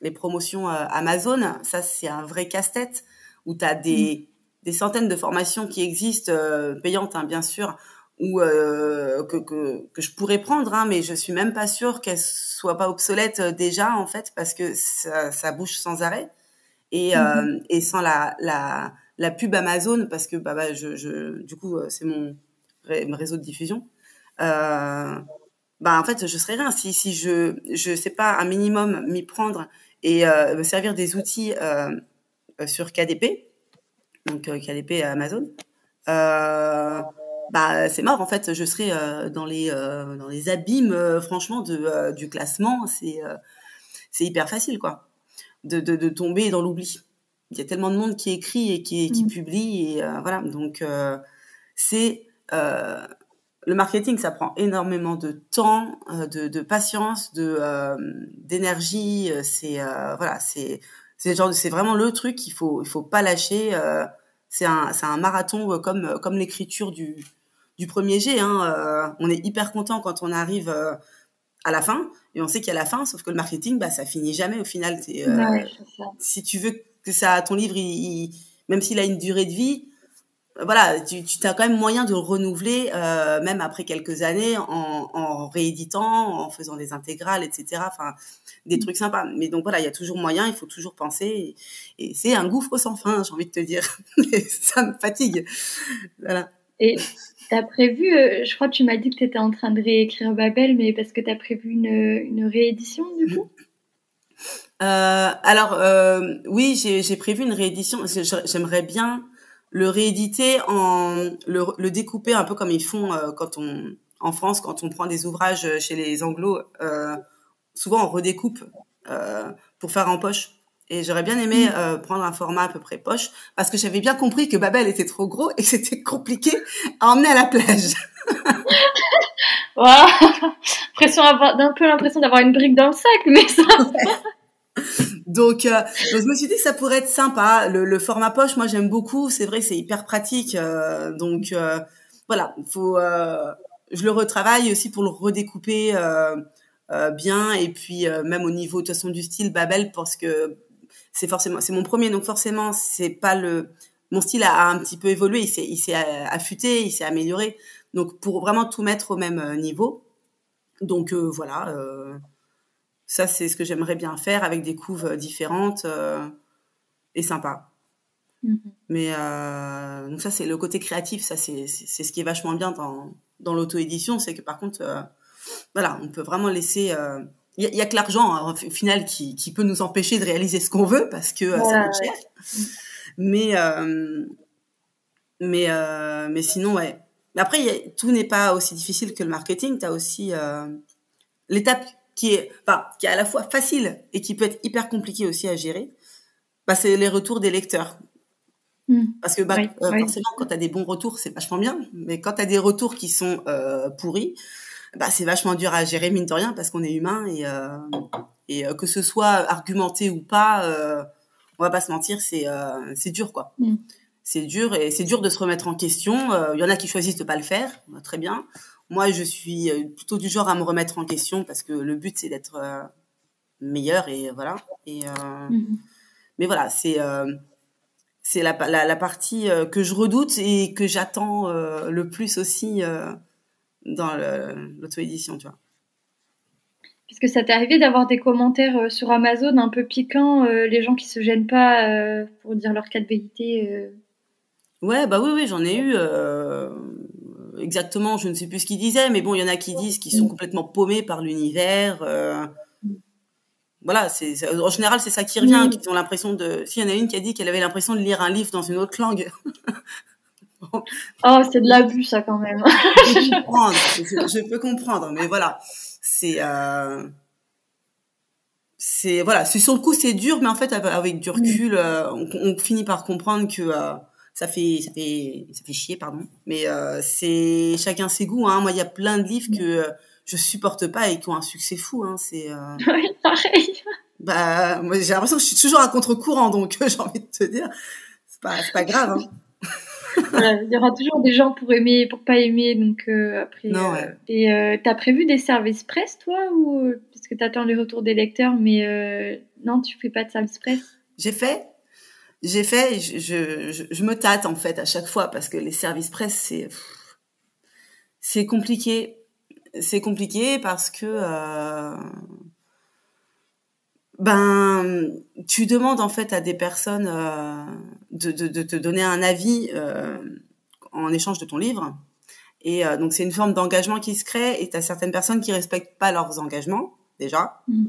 les promotions Amazon. Ça, c'est un vrai casse-tête où tu as des... Mm des centaines de formations qui existent, euh, payantes hein, bien sûr, ou euh, que, que, que, je pourrais prendre, hein, mais je suis même pas sûre qu'elles soient pas obsolètes euh, déjà en fait, parce que ça, ça bouge sans arrêt et, mm-hmm. et sans la, la, la pub Amazon, parce que bah, bah je, je, du coup c'est mon réseau de diffusion. Euh, bah en fait je serais rien si si je je sais pas un minimum m'y prendre et me servir des outils sur KDP donc euh, KDP Amazon, euh, bah c'est mort en fait. Je serais euh, dans les dans les abîmes franchement de du classement. C'est c'est hyper facile quoi, de, de, de tomber dans l'oubli. Il y a tellement de monde qui écrit et qui, qui mmh. publie et voilà. Donc c'est le marketing, ça prend énormément de temps, de, de patience, de d'énergie. C'est voilà, c'est c'est genre c'est vraiment le truc qu'il faut il faut pas lâcher euh, c'est un c'est un marathon euh, comme euh, comme l'écriture du du premier jet hein, euh, on est hyper content quand on arrive à la fin et on sait qu'il y a la fin sauf que le marketing bah ça finit jamais au final ouais, si tu veux que ça ton livre il, même s'il a une durée de vie voilà, tu, tu as quand même moyen de le renouveler, euh, même après quelques années, en, en, rééditant, en faisant des intégrales, etc. Enfin, des trucs sympas. Mais donc voilà, il y a toujours moyen, il faut toujours penser. Et, c'est un gouffre sans fin, j'ai envie de te dire. ça me fatigue. Voilà. Et tu as prévu, euh, je crois que tu m'as dit que tu étais en train de réécrire Babel, mais parce que tu as prévu une, une réédition du coup? Euh, Alors, oui, j'ai prévu une réédition. J'aimerais bien le rééditer en le, le, découper un peu comme ils font euh, quand on en France quand on prend des ouvrages chez les anglos euh, souvent on redécoupe euh, pour faire en poche et j'aurais bien aimé mm. euh, prendre un format à peu près poche parce que j'avais bien compris que Babel était trop gros et que c'était compliqué à emmener à la plage. voilà. Pression d'un peu l'impression d'avoir une brique dans le sac mais ça donc, euh, je me suis dit que ça pourrait être sympa. Le, le format poche, moi j'aime beaucoup. C'est vrai, c'est hyper pratique. Euh, donc euh, voilà, faut. Euh, je le retravaille aussi pour le redécouper bien et puis même au niveau de toute façon du style Babel parce que c'est forcément c'est mon premier donc forcément c'est pas le mon style a, un petit peu évolué. Il s'est il s'est affûté, il s'est amélioré. Donc pour vraiment tout mettre au même niveau. Donc voilà ça, c'est ce que j'aimerais bien faire avec des couves euh, différentes euh, et sympa. Mhm. Mais euh, donc ça, c'est le côté créatif. Ça, c'est ce qui est vachement bien dans, dans l'auto-édition. C'est que par contre, euh, voilà, on peut vraiment laisser. Il y, a que l'argent, hein, au final, qui, qui, peut nous empêcher de réaliser ce qu'on veut parce que ça coûte cher. Mais, mais, mais sinon, ouais. Mais après, tout n'est pas aussi difficile que le marketing. Tu as aussi l'étape qui est, enfin, qui est à la fois facile et qui peut être hyper compliqué aussi à gérer, bah, c'est les retours des lecteurs. Hmm. Parce que bah, euh, forcément, quand tu as des bons retours, c'est vachement bien. Mais quand tu as des retours qui sont euh, pourris, bah, c'est vachement dur à gérer, mine de rien, parce qu'on est humain. Et, euh, et que ce soit argumenté ou pas, on va pas se mentir, c'est c'est dur, quoi. Hmm. C'est dur et c'est dur de se remettre en question. Il y en a qui choisissent de pas le faire, bah, très bien. Moi, je suis euh, plutôt du genre à me remettre en question parce que le but, c'est d'être euh, meilleur et voilà. Et, euh, mhm. Mais voilà, c'est c'est la, la, partie que je redoute et que j'attends le plus aussi dans l'auto-édition, tu vois. Que ça t'est arrivé d'avoir des commentaires sur Amazon un peu piquants, les gens qui se gênent pas pour dire leur cas de vérité Ouais, bah oui, oui, j'en ai eu exactement, je ne sais plus ce qu'ils disaient, mais bon, il y en a qui disent qu'ils sont complètement paumés par l'univers. Euh, voilà, c'est en général c'est ça qui revient, qu'ils ont l'impression de. S'il y en a une qui a dit qu'elle avait l'impression de lire un livre dans une autre langue. Oh, c'est de l'abus ça quand même. je, peux comprendre, mais voilà, c'est. Euh, c'est voilà, sur le coup c'est dur, mais en fait avec du recul, euh, on, finit par comprendre que ça fait ça fait ça fait chier pardon mais euh, c'est chacun ses goûts hein. moi il y a plein de livres que euh, je supporte pas et qui ont un succès fou hein c'est euh... oui, pareil bah moi j'ai l'impression que je suis toujours à contre-courant donc j'ai envie de te dire c'est pas pas grave hein. il y aura toujours des gens pour aimer pour pas aimer donc euh, après non, ouais. et t'as prévu des services presse toi ou parce que t'attends les retours des lecteurs mais non tu fais pas de service presse? J'ai fait j'ai fait, je, me tâte en fait à chaque fois parce que les services presse c'est compliqué, c'est compliqué parce que euh, ben tu demandes en fait à des personnes euh, de, te donner un avis euh, en échange de ton livre. Et donc c'est une forme d'engagement qui se crée et tu as certaines personnes qui respectent pas leurs engagements déjà. Mmh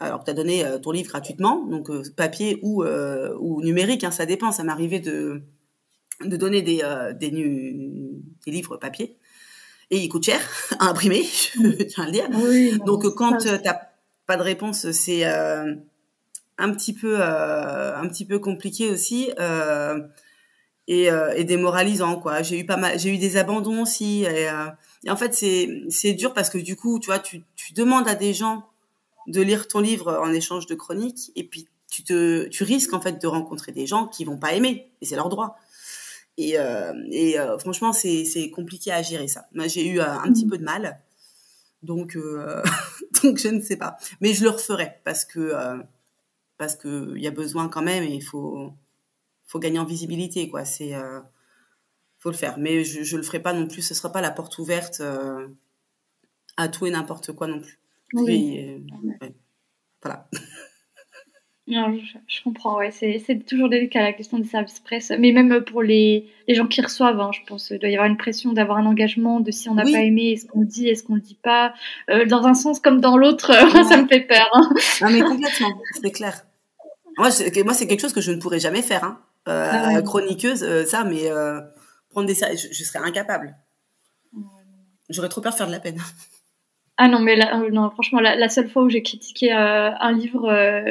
alors tu as donné euh, ton livre gratuitement, donc euh, papier ou, euh, ou numérique, hein, ça dépend. Ça m'arrivait de, de donner des, des, des, livres papier. Et ils coûtent cher à imprimer, je tiens à le dire. donc quand tu n'as pas de réponse, c'est un petit peu un petit peu compliqué aussi et, et, démoralisant quoi. J'ai eu pas mal, j'ai eu des abandons aussi. Et, et en fait c'est c'est dur parce que du coup tu vois tu, tu demandes à des gens de lire ton livre en échange de chroniques et puis tu te tu risques en fait de rencontrer des gens qui vont pas aimer et c'est leur droit. Et, euh, et euh, franchement c'est compliqué à gérer ça. Moi j'ai eu euh, un petit mmh. peu de mal. Donc donc je ne sais pas. Mais je le referai parce que parce que il y a besoin quand même et il faut faut gagner en visibilité quoi. C'est faut le faire. Mais je je le ferai pas non plus. Ce sera pas la porte ouverte à tout et n'importe quoi non plus oui. Euh, voilà. Non, je, comprends, ouais. C'est toujours délicat la question des services presse, mais même pour les, les gens qui reçoivent, hein, je pense, il doit y avoir une pression d'avoir un engagement, de si on n'a pas aimé, est-ce qu'on le dit, est-ce qu'on le dit pas, euh, dans un sens comme dans l'autre, ça me fait peur. Hein. Non, mais complètement, c'est clair. Moi, moi c'est quelque chose que je ne pourrais jamais faire, hein. Euh, ah chroniqueuse, ça, mais prendre des je, je serais incapable. J'aurais trop peur de faire de la peine. Ah non, mais euh, non, franchement, la, seule fois où j'ai critiqué euh, un livre, euh,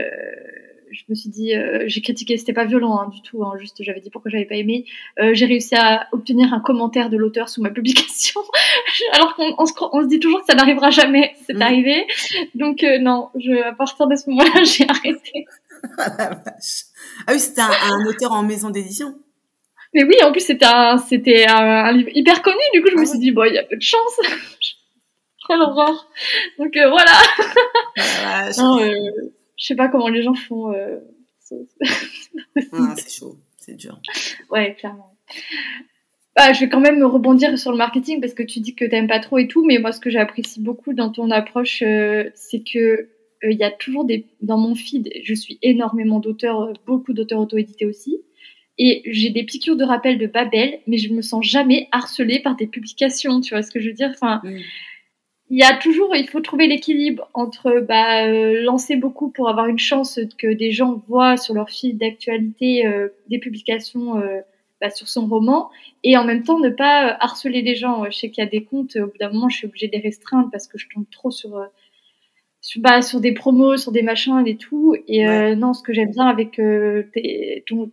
je me suis dit, j'ai critiqué, c'était pas violent hein, du tout, hein, juste j'avais dit pourquoi j'avais pas aimé. j'ai réussi à obtenir un commentaire de l'auteur sous ma publication, alors qu'on on se, on se, dit toujours que ça n'arrivera jamais. C'est mm. arrivé, donc non, je, à partir de ce moment-là, j'ai arrêté. ah, ah oui, c'était un, auteur en maison d'édition. Mais oui, en plus c'était un, c'était un, livre hyper connu, du coup je me ah suis dit bon, il y a peu de chance. quelle horreur. Donc euh, voilà. Ah, euh, je sais pas comment les gens font. Euh, ah, c'est chaud, c'est dur. Ouais, clairement. Bah, je vais quand même rebondir sur le marketing parce que tu dis que t'aimes pas trop et tout, mais moi ce que j'apprécie beaucoup dans ton approche, c'est que il y a toujours des dans mon feed, je suis énormément d'auteurs, beaucoup d'auteurs auto-édités aussi, et j'ai des piqûres de rappel de Babel, mais je me sens jamais harcelée par des publications, tu vois ce que je veux dire? Enfin, mm. Il y a toujours, il faut trouver l'équilibre entre bah, euh, lancer beaucoup pour avoir une chance que des gens voient sur leur fil d'actualité euh, des publications euh, bah, sur son roman, et en même temps ne pas harceler les gens. Je sais qu'il y a des comptes, au bout d'un moment, je suis obligée de les restreindre parce que je tombe trop sur sur, bah, sur des promos, sur des machins et tout. Et euh, non, ce que j'aime bien avec euh,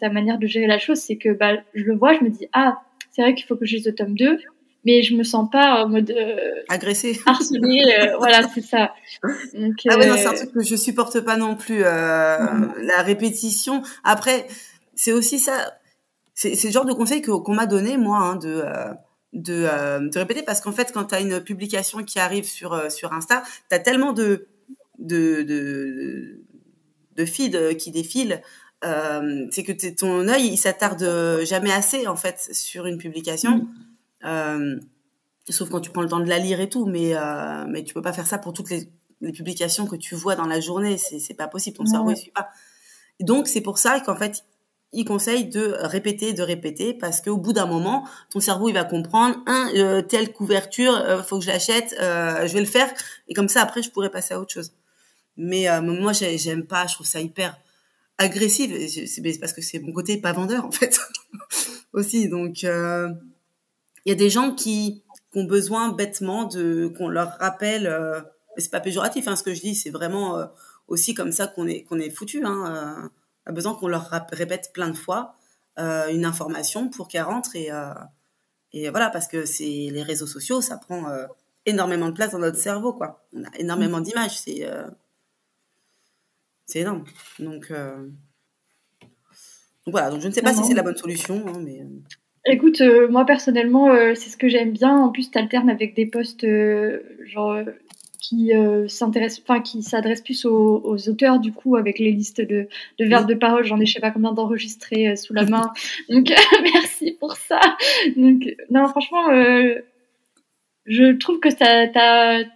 ta manière de gérer la chose, c'est que bah, je le vois, je me dis, ah, c'est vrai qu'il faut que je lise le tome 2, mais je me sens pas en mode... Euh, Agressée. Harcelée, voilà, c'est ça. Donc, ah ouais, non, c'est un truc que je supporte pas non plus, la répétition. Après, c'est aussi ça, c'est le genre de conseil qu'on m'a donné, moi, hein, de de, de, répéter parce qu'en fait quand tu as une publication qui arrive sur sur Insta, tu as tellement de de, de, de feed qui défile, euh, c'est que ton œil, il s'attarde jamais assez, en fait, sur une publication. Mm. Euh, sauf quand tu prends le temps de la lire et tout, mais, euh, mais tu peux pas faire ça pour toutes les, les publications que tu vois dans la journée. C'est pas possible, ton cerveau, il suit pas. Donc, c'est pour ça qu'en fait, il conseille de répéter, de répéter, parce qu'au bout d'un moment, ton cerveau, il va comprendre, un, telle couverture, faut que je l'achète, je vais le faire, et comme ça, après, je pourrais passer à autre chose. Mais euh, moi, j'aime pas, je trouve ça hyper agressif. C'est parce que c'est mon côté pas vendeur, en fait, aussi. Donc, euh, il y a des gens qui, ont besoin bêtement de qu'on leur rappelle. Euh, c'est pas péjoratif, hein, ce que je dis, c'est vraiment euh, aussi comme ça qu'on est qu'on est foutu. Hein, a besoin qu'on leur répète plein de fois une information pour qu'elle rentre et et voilà parce que c'est les réseaux sociaux, ça prend énormément de place dans notre cerveau, quoi. On a énormément d'images, c'est c'est énorme. Donc, euh, donc, voilà, donc je ne sais pas si c'est la bonne solution, hein, mais... Euh. Écoute, euh, moi personnellement, c'est ce que j'aime bien. En plus, tu alternes avec des postes genre qui s'intéressent, enfin qui s'adressent plus aux, auteurs du coup avec les listes de, de verbes de parole. J'en ai je sais pas combien d'enregistrés sous la main. Donc merci pour ça. Donc non, franchement, je trouve que ça,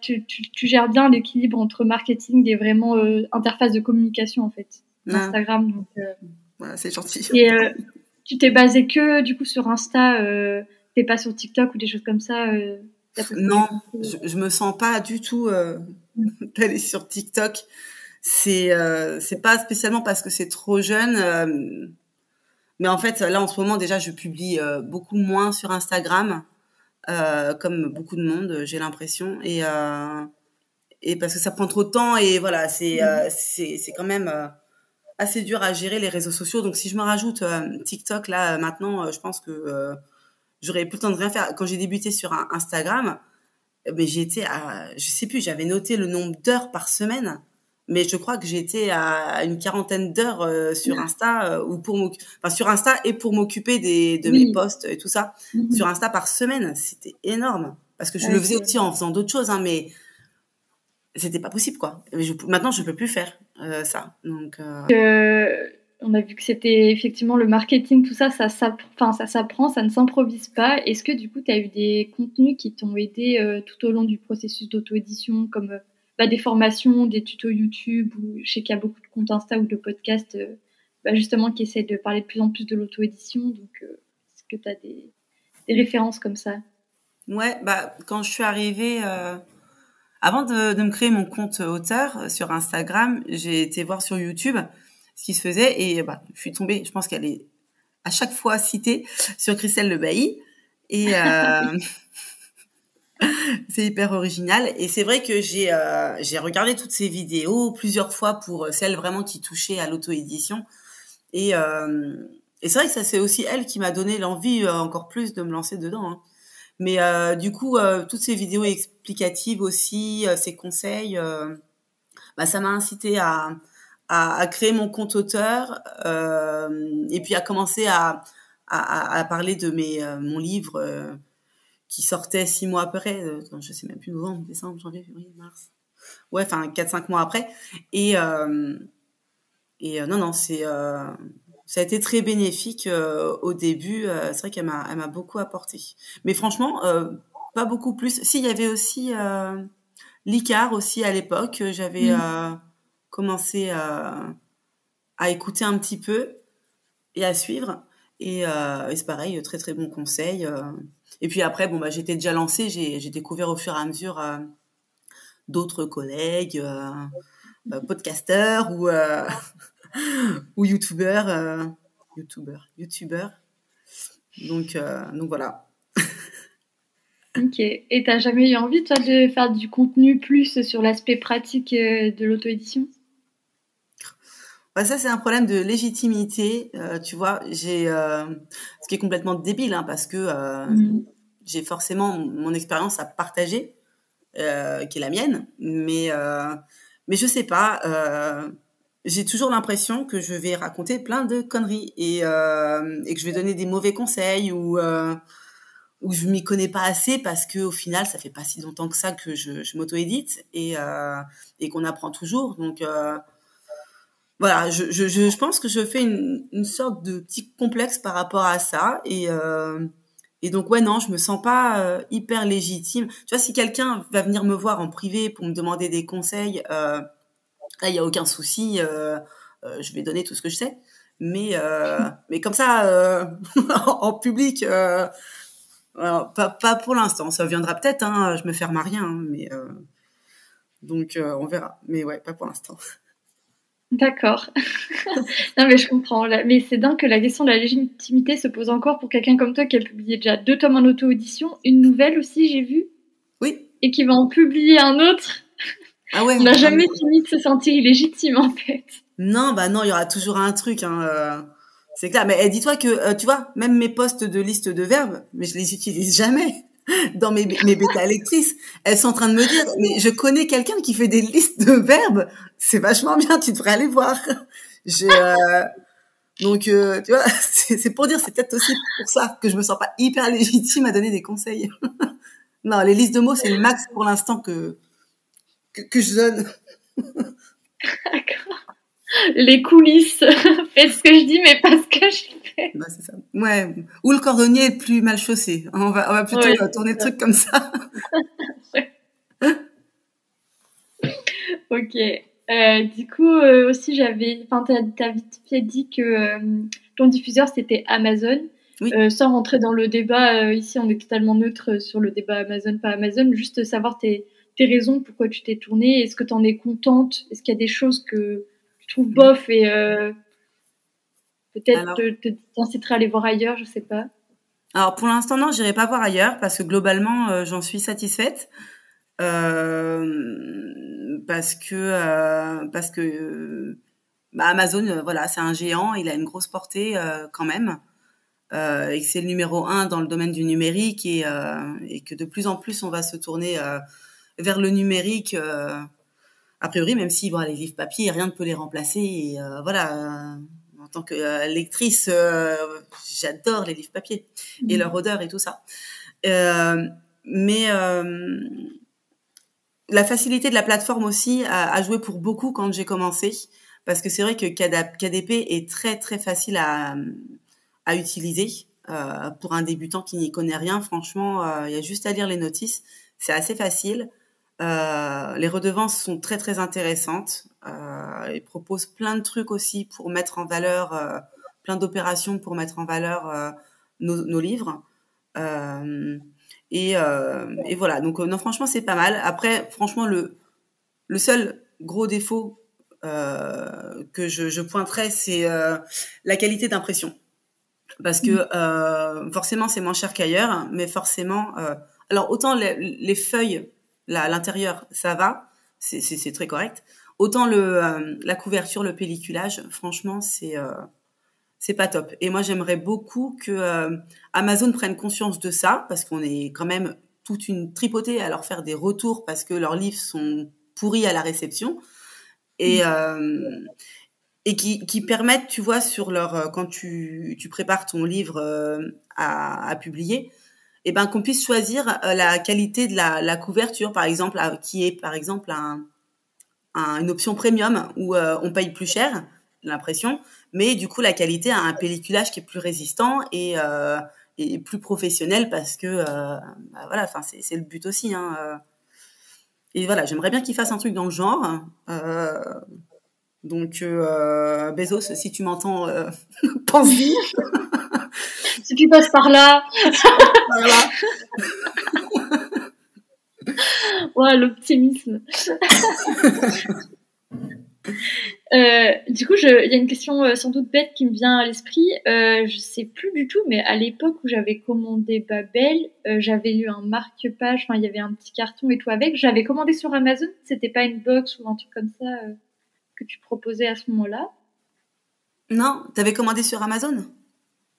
tu, tu, gères bien l'équilibre entre marketing et vraiment euh, interface de communication en fait. Instagram. Donc, euh, c'est gentil. Et euh, tu t'es basé que du coup sur Insta, t'es pas sur TikTok ou des choses comme ça. non, je, je, me sens pas du tout d'aller sur TikTok. C'est c'est pas spécialement parce que c'est trop jeune, mais en fait là en ce moment déjà je publie beaucoup moins sur Instagram. Euh, comme beaucoup de monde, j'ai l'impression. Et, euh, et parce que ça prend trop de temps et voilà, c'est euh, c'est c'est quand même assez dur à gérer les réseaux sociaux. Donc si je me rajoute TikTok là maintenant, je pense que j'aurais plus le temps de rien faire. Quand j'ai débuté sur Instagram, mais j'étais à, je sais plus, j'avais noté le nombre d'heures par semaine mais je crois que j'étais à une quarantaine d'heures euh, sur Insta euh, ou pour enfin sur Insta et pour m'occuper des de mes posts et tout ça mhm. sur Insta par semaine c'était énorme parce que je le faisais aussi en faisant d'autres choses hein, mais c'était pas possible quoi je, maintenant je peux plus faire euh, ça. Donc on a vu que c'était effectivement le marketing tout ça ça s'apprend ça ne s'improvise pas. Est-ce que du coup tu as eu des contenus qui t'ont aidé tout au long du processus d'auto-édition comme bah, des formations, des tutos YouTube, ou je sais qu'il y a beaucoup de comptes Insta ou de podcasts euh, bah, justement qui essaient de parler de plus en plus de l'auto-édition. Donc, euh, est-ce que tu as des, références comme ça? Ouais, bah, quand je suis arrivée, euh, avant de, de, me créer mon compte auteur sur Instagram, j'ai été voir sur YouTube ce qui se faisait et bah, je suis tombée, je pense qu'elle est à chaque fois citée sur Christelle Le Bailly. Et, c'est hyper original. Et c'est vrai que j'ai euh, regardé toutes ces vidéos plusieurs fois pour euh, celles vraiment qui touchaient à l'auto-édition. Et, euh, et c'est vrai que ça c'est aussi elle qui m'a donné l'envie euh, encore plus de me lancer dedans. Hein. Mais euh, du coup, toutes ces vidéos explicatives aussi, ces conseils, bah, ça m'a incité à, à, à, créer mon compte auteur et puis à commencer à, à, parler de mes, mon livre qui sortait six mois après, euh, je sais même plus, novembre, décembre, janvier, février, mars. Ouais, enfin, quatre, cinq mois après. Et, euh, et euh, non, non, c'est, euh, ça a été très bénéfique euh, au début. c'est vrai qu'elle m'a, elle m'a beaucoup apporté. Mais franchement, pas beaucoup plus. Si, il y avait aussi l'ICAR aussi à l'époque. J'avais commencé à écouter un petit peu et à suivre. Et, c'est pareil, très très bon conseil. Et puis après, bon, bah, j'étais déjà lancée, j'ai découvert au fur et à mesure d'autres collègues, podcasteurs ou, ou youtubeurs. youtubeurs, youtubeurs. Donc, donc voilà. Ok. Et t'as jamais eu envie, toi, de faire du contenu plus sur l'aspect pratique euh, de l'auto-édition? Bah, ça, c'est un problème de légitimité. Euh, tu vois, j'ai, euh, ce qui est complètement débile, hein, parce que mm. j'ai forcément mon expérience à partager, qui est la mienne, mais mais je sais pas. J'ai toujours l'impression que je vais raconter plein de conneries et, et que je vais donner des mauvais conseils ou où je m'y connais pas assez parce que au final ça fait pas si longtemps que ça que je, je m'auto-édite et, euh, qu'on apprend toujours. Donc euh, voilà je, je, je, pense que je fais une, sorte de petit complexe par rapport à ça et euh, et donc ouais non je me sens pas euh, hyper légitime. Tu vois si quelqu'un va venir me voir en privé pour me demander des conseils euh, là il y a aucun souci euh, je vais donner tout ce que je sais mais mais comme ça en public pas, pas, pour l'instant. Ça viendra peut-être. Hein, je me ferme à rien. Hein, mais euh, donc, euh, on verra. Mais ouais, pas pour l'instant. D'accord. non, mais je comprends. Mais c'est dingue que la question de la légitimité se pose encore pour quelqu'un comme toi qui a publié déjà deux tomes en auto-audition, une nouvelle aussi, j'ai vu. Oui. Et qui va en publier un autre. Ah ouais. On n'a jamais fini de se sentir illégitime, en fait. Non, bah non, il y aura toujours un truc. Hein, euh, c'est clair. Mais eh, dis-toi que, euh, tu vois, même mes postes de liste de verbes, mais je les utilise jamais dans mes, mes bêta lectrices. Elles sont en train de me dire, mais je connais quelqu'un qui fait des listes de verbes. C'est vachement bien. Tu devrais aller voir. Je, euh, donc, euh, tu vois, c'est pour dire, c'est peut-être aussi pour ça que je me sens pas hyper légitime à donner des conseils. non, les listes de mots, c'est le max pour l'instant que, que, que je donne. Les coulisses. Faites ce que je dis, mais pas ce que je fais. Bah, c'est ça. Ouais. Ou le cordonnier est plus mal chaussé. On va, on va plutôt tourner le truc comme ça. ok. Euh, du coup, euh, aussi, j'avais. Enfin, t'as vite fait dit que euh, ton diffuseur c'était Amazon. Oui. sans rentrer dans le débat, ici on est totalement neutre sur le débat Amazon, pas Amazon. Juste savoir tes, tes raisons, pourquoi tu t'es tournée. Est-ce que tu en es contente Est-ce qu'il y a des choses que trouve bof et euh, peut-être t'inciterais à aller voir ailleurs, je sais pas. Alors pour l'instant non, j'irai pas voir ailleurs parce que globalement euh, j'en suis satisfaite euh, parce que parce que bah, Amazon voilà c'est un géant, il a une grosse portée quand même. et que c'est le numéro un dans le domaine du numérique et, et que de plus en plus on va se tourner vers le numérique a priori, même si bon, les livres papier, rien ne peut les remplacer. Et euh, voilà, euh, en tant que euh, lectrice, j'adore les livres papier et mmh. leur odeur et tout ça. mais la facilité de la plateforme aussi a, joué pour beaucoup quand j'ai commencé, parce que c'est vrai que KDP est très très facile à, à utiliser. pour un débutant qui n'y connaît rien, franchement, il y a juste à lire les notices. C'est assez facile. Euh, les redevances sont très très intéressantes. Euh, ils proposent plein de trucs aussi pour mettre en valeur, euh, plein d'opérations pour mettre en valeur nos, nos, livres. Et, et, voilà, donc non franchement c'est pas mal. Après franchement le, le seul gros défaut que je, je pointerais c'est la qualité d'impression. Parce que forcément c'est moins cher qu'ailleurs, mais forcément... alors autant les, les feuilles l'intérieur, ça va, c'est très correct. Autant le, euh, la couverture, le pelliculage, franchement, c'est euh, c'est pas top. Et moi, j'aimerais beaucoup que euh, Amazon prenne conscience de ça, parce qu'on est quand même toute une tripotée à leur faire des retours parce que leurs livres sont pourris à la réception. Et, mmh. et qui, qui, permettent, tu vois, sur leur quand tu, tu prépares ton livre à, à publier, et eh ben qu'on puisse choisir euh, la qualité de la, couverture, par exemple, qui est par exemple un, un, une option premium où euh, on paye plus cher l'impression, mais du coup la qualité a un pelliculage qui est plus résistant et, euh, plus professionnel parce que bah voilà, enfin c'est le but aussi. Hein, et voilà, j'aimerais bien qu'il fasse un truc dans le genre. donc Bezos, si tu m'entends, pense-y. si tu passes par là. voilà. ouais, l'optimisme. Euh, du coup, il y a une question euh, sans doute bête qui me vient à l'esprit. Euh, je sais plus du tout, mais à l'époque où j'avais commandé Babel, euh, j'avais eu un marque-page. Enfin, il y avait un petit carton et tout avec. J'avais commandé sur Amazon. C'était pas une box ou un truc comme ça que tu proposais à ce moment-là. Non, t'avais commandé sur Amazon?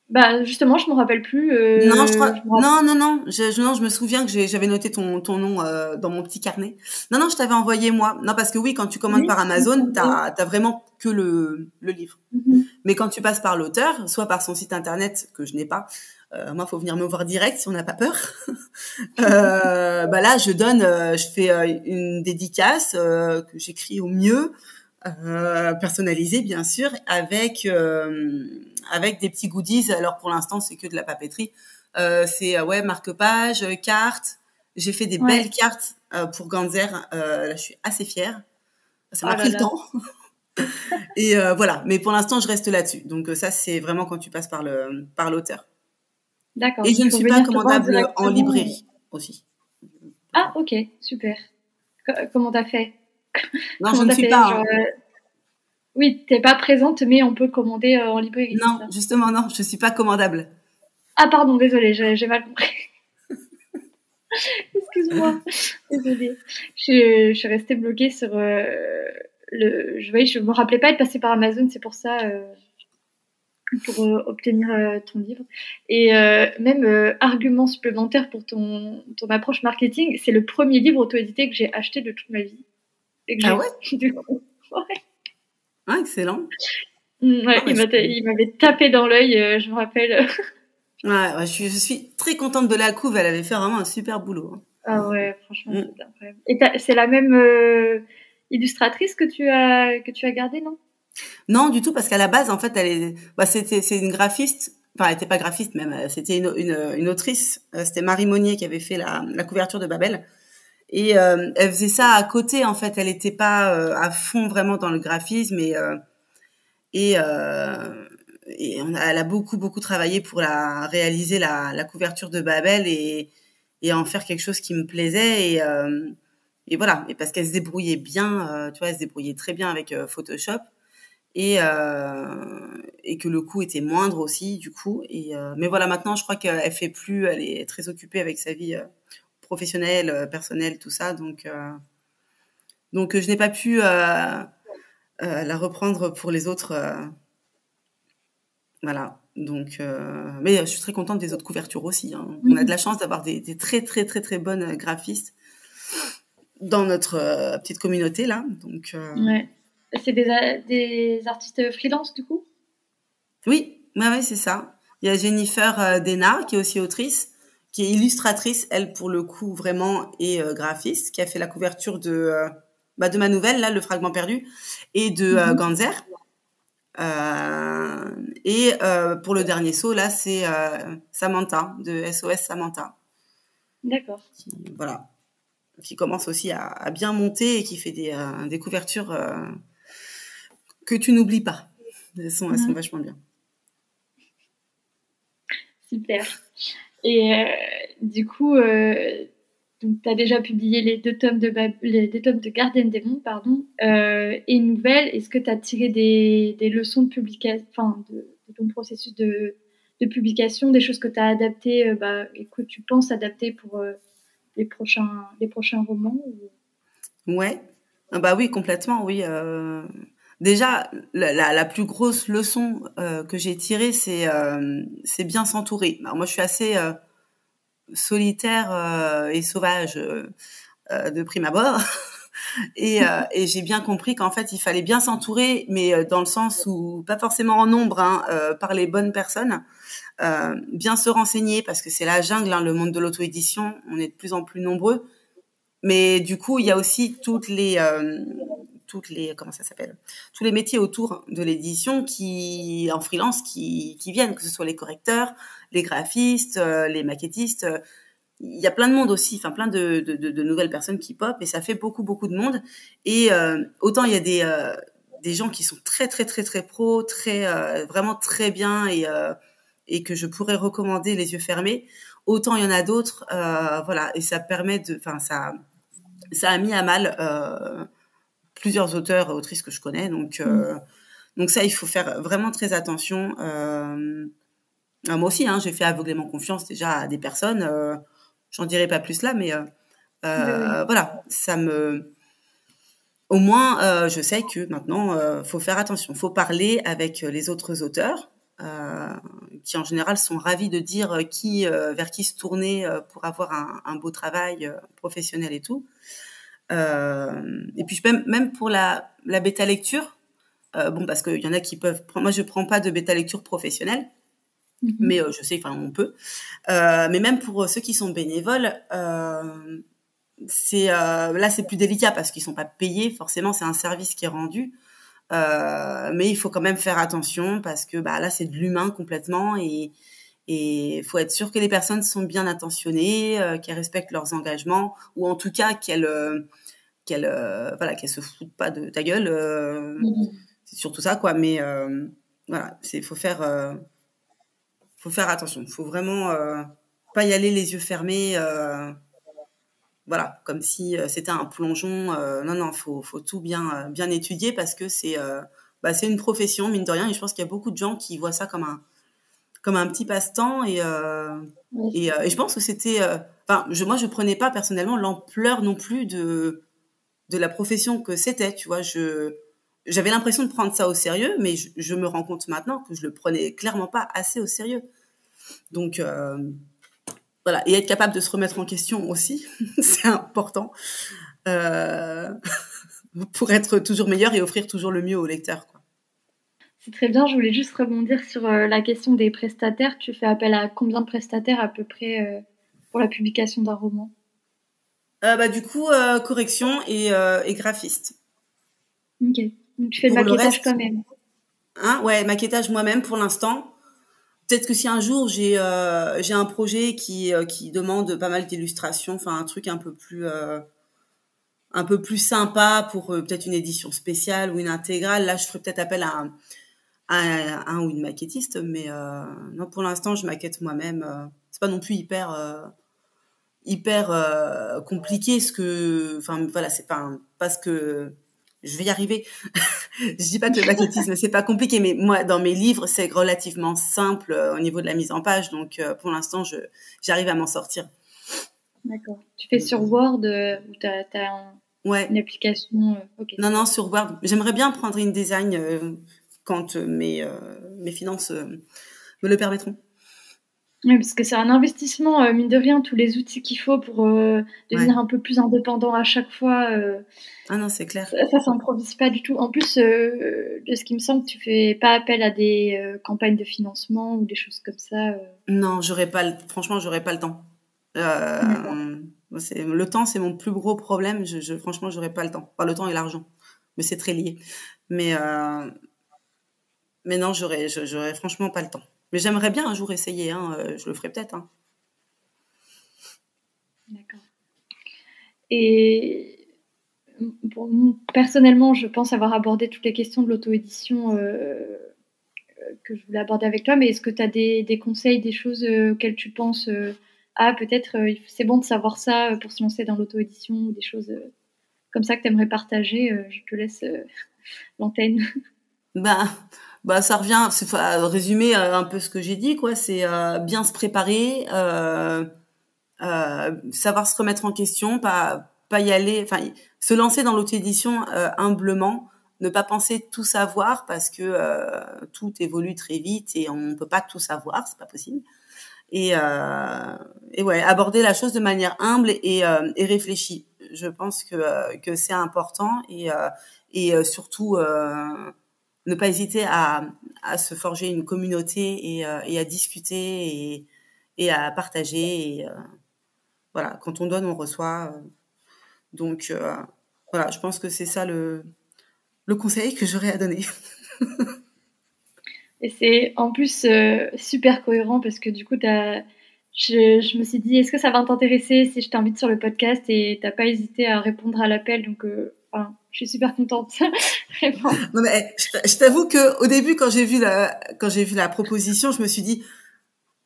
Bah justement, je me rappelle plus. Euh, non, je crois... non, non, non, je, non, je me souviens que j'avais noté ton, ton nom euh, dans mon petit carnet. Non, non, je t'avais envoyé moi. Non, parce que oui, quand tu commandes par Amazon, t'as as vraiment que le, le livre. Mhm. Mais quand tu passes par l'auteur, soit par son site internet que je n'ai pas, euh, moi, faut venir me voir direct si on n'a pas peur. euh, bah là, je donne, euh, je fais euh, une dédicace que j'écris au mieux. Euh, personnalisé bien sûr, avec euh, avec des petits goodies. Alors pour l'instant, c'est que de la papeterie. Euh, c'est ouais marque-page, cartes. J'ai fait des belles cartes pour Ganzer. là, je suis assez fière. Ça m'a oh pris le temps. Et voilà. Mais pour l'instant, je reste là-dessus. Donc ça, c'est vraiment quand tu passes par le par l'auteur. D'accord. Et je ne suis pas commandable en librairie aussi. Ah ok, super. comment t'as fait? Non, je ne suis pas. Hein. Euh, oui, t'es pas présente, mais on peut commander euh, en librairie. Non, justement, non, je suis pas commandable. Ah, pardon, désolée, j'ai mal compris. Excuse-moi, désolée. Je, suis restée bloquée sur euh, le. Je, voyais, je me rappelais pas être passée par Amazon, c'est pour ça. pour obtenir ton livre. Et même argument supplémentaire pour ton, ton approche marketing, c'est le premier livre auto-édité que j'ai acheté de toute ma vie ah ouais Ah, excellent. Mm, ouais, il m'avait tapé dans l'œil, euh, je me rappelle. ouais, je, suis, très contente de la couve, elle avait fait vraiment un super boulot. Hein. Ah ouais, franchement, mm. c'est incroyable. Et c'est la même euh, illustratrice que tu as que tu as gardée, non? Non, du tout, parce qu'à la base, en fait, elle est, bah, c'était, c'est une graphiste. Enfin, elle n'était pas graphiste même, euh, c'était une, une, une, autrice. C'était Marie Monnier qui avait fait la, la couverture de Babel. Et euh, elle faisait ça à côté, en fait. Elle n'était pas euh, à fond vraiment dans le graphisme. Et, euh, et, et on a, elle a beaucoup, beaucoup travaillé pour la, réaliser la, la couverture de Babel et, et en faire quelque chose qui me plaisait. Et, et voilà. Et parce qu'elle se débrouillait bien, tu vois, elle se débrouillait très bien avec Photoshop. Et, et que le coût était moindre aussi, du coup. Et, mais voilà, maintenant, je crois qu'elle fait plus, elle est très occupée avec sa vie professionnel, euh, personnel, tout ça. Donc, euh, donc je n'ai pas pu euh, la reprendre pour les autres. voilà. Donc, mais je suis très contente des autres couvertures aussi. Hein. On a de la chance d'avoir des, très très très très bonnes graphistes dans notre petite communauté là. Donc, ouais. c'est des, des, artistes freelance du coup? Oui, ouais, c'est ça. Il y a Jennifer Dena qui est aussi autrice qui est illustratrice, elle, pour le coup, vraiment, et euh, graphiste, qui a fait la couverture de, euh, bah, de ma nouvelle, là, Le Fragment Perdu, et de euh, mhm. Ganzer. et pour le dernier saut, là, c'est Samantha, de SOS Samantha. D'accord. Voilà. Qui commence aussi à, bien monter et qui fait des, des couvertures que tu n'oublies pas. Elles sont, elles sont mhm. vachement bien. Super. Et euh, du coup, euh, tu as déjà publié les deux tomes de, les deux pardon, euh, et une nouvelle. Est-ce que tu as tiré des, leçons de publication, de, ton processus de, publication, des choses que tu as adaptées bah, et que tu penses adapter pour les, prochains, les prochains romans ou... Ouais, ah bah oui, complètement, oui. Euh, déjà, la, la, plus grosse leçon euh, que j'ai tirée, c'est euh, c'est bien s'entourer. moi, je suis assez euh, solitaire euh, et sauvage de prime abord. et, et j'ai bien compris qu'en fait, il fallait bien s'entourer, mais dans le sens où, pas forcément en nombre, hein, par les bonnes personnes. bien se renseigner, parce que c'est la jungle, hein, le monde de l'auto-édition. On est de plus en plus nombreux. Mais du coup, il y a aussi toutes les toutes les comment ça s'appelle tous les métiers autour de l'édition qui en freelance qui, qui viennent que ce soit les correcteurs les graphistes euh, les maquettistes il y a plein de monde aussi enfin plein de, de, nouvelles personnes qui pop et ça fait beaucoup beaucoup de monde. Et euh, autant il y a des euh, des gens qui sont très très très très pro très vraiment très bien et et que je pourrais recommander les yeux fermés, autant il y en a d'autres, euh, voilà, et ça permet de, enfin ça, ça a mis à mal euh, plusieurs auteurs et autrices que je connais, donc euh, mm. donc ça il faut faire vraiment très attention. Euh, moi aussi, hein, j'ai fait aveuglément confiance déjà à des personnes, j'en dirai pas plus là, mais voilà, ça me au moins, je sais que maintenant, euh, faut faire attention. faut parler avec les autres auteurs, euh, qui en général sont ravis de dire qui, euh, vers qui se tourner euh, pour avoir un, un beau travail professionnel et tout. Et puis même, même pour la, la bêta lecture, bon parce qu'il y en a qui peuvent. Moi, je prends pas de bêta lecture professionnelle. Mm-hmm. Mais je sais, enfin, on peut. mais même pour ceux qui sont bénévoles, c'est là c'est plus délicat parce qu'ils sont pas payés forcément c'est un service qui est rendu euh, mais il faut quand même faire attention parce que bah, là, c'est de l'humain complètement et il faut être sûr que les personnes sont bien intentionnées, euh, qu'elles respectent leurs engagements ou en tout cas qu'elles euh, qu'elles euh, voilà qu'elles se foutent pas de ta gueule. Mmh. C'est surtout ça quoi. Mais voilà, c'est faut faire faut faire attention. Faut vraiment pas y aller les yeux fermés voilà, comme si euh, c'était un plongeon. Euh, non, non, faut, faut tout bien, euh, bien étudier parce que c'est, bah, c'est une profession mine de rien. Et je pense qu'il y a beaucoup de gens qui voient ça comme un, comme un petit passe-temps. Et, et, et, je pense que c'était, enfin, je, moi, je prenais pas personnellement l'ampleur non plus de, de la profession que c'était. Tu vois, je, j'avais l'impression de prendre ça au sérieux, mais je, je, me rends compte maintenant que je le prenais clairement pas assez au sérieux. Donc voilà, et être capable de se remettre en question aussi, c'est important euh, pour être toujours meilleur et offrir toujours le mieux au lecteur. C'est très bien, je voulais juste rebondir sur euh, la question des prestataires. Tu fais appel à combien de prestataires à peu près euh, pour la publication d'un roman? Bah, Du coup, correction et, et, graphiste. Ok, donc tu fais le maquettage toi-même. hein Ouais, maquettage moi-même pour l'instant. Peut-être que si un jour j'ai euh, j'ai un projet qui euh, qui demande pas mal d'illustrations, enfin un truc un peu plus euh, un peu plus sympa pour peut-être une édition spéciale ou une intégrale, là je ferai peut-être appel à un, ou une maquettiste, mais non pour l'instant je maquette moi-même. c'est pas non plus hyper hyper compliqué ce que enfin voilà c'est pas parce que je vais y arriver. je dis pas que le maquettisme c'est pas compliqué, mais moi dans mes livres c'est relativement simple euh, au niveau de la mise en page, donc euh, pour l'instant je j'arrive à m'en sortir. D'accord. Tu fais sur Word euh, ou tu as, ouais. une application Non non sur Word. J'aimerais bien prendre une design quand mes mes finances me le permettront. Oui, parce que c'est un investissement, euh, mine de rien, tous les outils qu'il faut pour euh, devenir un peu plus indépendant à chaque fois. Euh, ah non, c'est clair. Ça, ça s'improvise pas du tout. En plus, de ce qui me semble, tu fais pas appel à des campagnes de financement ou des choses comme ça. Non, j'aurais pas. Le... Franchement, j'aurais pas le temps. le temps, c'est mon plus gros problème. Je, je franchement, j'aurais pas le temps. Pas le temps et l'argent, mais c'est très lié. Mais mais non, j'aurais, j'aurais franchement pas le temps. Mais j'aimerais bien un jour essayer, hein, euh, je le ferai peut-être. Hein. D'accord. Et personnellement, je pense avoir abordé toutes les questions de l'auto-édition euh, que je voulais aborder avec toi, mais est-ce que tu as des, conseils, des choses euh, auxquelles tu penses Ah, peut-être c'est bon de savoir ça pour se lancer dans l'auto-édition, ou des choses comme ça que tu aimerais partager Je te laisse l'antenne. Ben, bah ça revient c'est résumer euh, un peu ce que j'ai dit quoi. C'est euh, bien se préparer euh, euh, savoir se remettre en question pas pas y aller enfin se lancer dans l'auto édition euh, humblement ne pas penser tout savoir parce que tout évolue très vite et on peut pas tout savoir c'est pas possible. Et et ouais aborder la chose de manière humble et, et réfléchie. Je pense que que c'est important et et surtout ne pas hésiter à, à, se forger une communauté et, euh, et à discuter et, et, à partager. Euh, voilà, quand on donne, on reçoit. Euh. Donc voilà, je pense que c'est ça le, le conseil que j'aurais à donner. et c'est en plus super cohérent parce que du coup, je, je, me suis dit, est-ce que ça va t'intéresser si je t'invite sur le podcast et t'as pas hésité à répondre à l'appel? Donc, enfin, je suis super contente. non mais je t'avoue que au début quand j'ai vu la quand j'ai vu la proposition, je me suis dit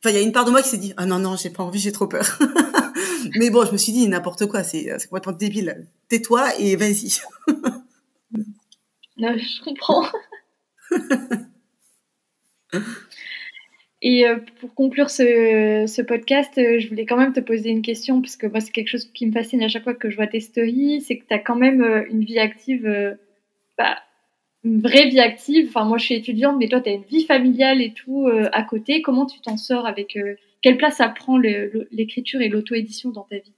Enfin, il y a une part de moi qui s'est dit ah non non, j'ai pas envie, j'ai trop peur. Mais bon, je me suis dit n'importe quoi, c'est complètement débile. Tais-toi et vas-y. non, je comprends. Et euh, pour conclure ce, podcast, euh, je voulais quand même te poser une question, parce que moi, c'est quelque chose qui me fascine à chaque fois que je vois tes stories, c'est que tu as quand même euh, une vie active, bah, une vraie vie active. Enfin, moi, je suis étudiante, mais toi, tu as une vie familiale et tout à côté. Comment tu t'en sors avec... quelle place ça prend l'écriture et l'auto-édition dans ta vie?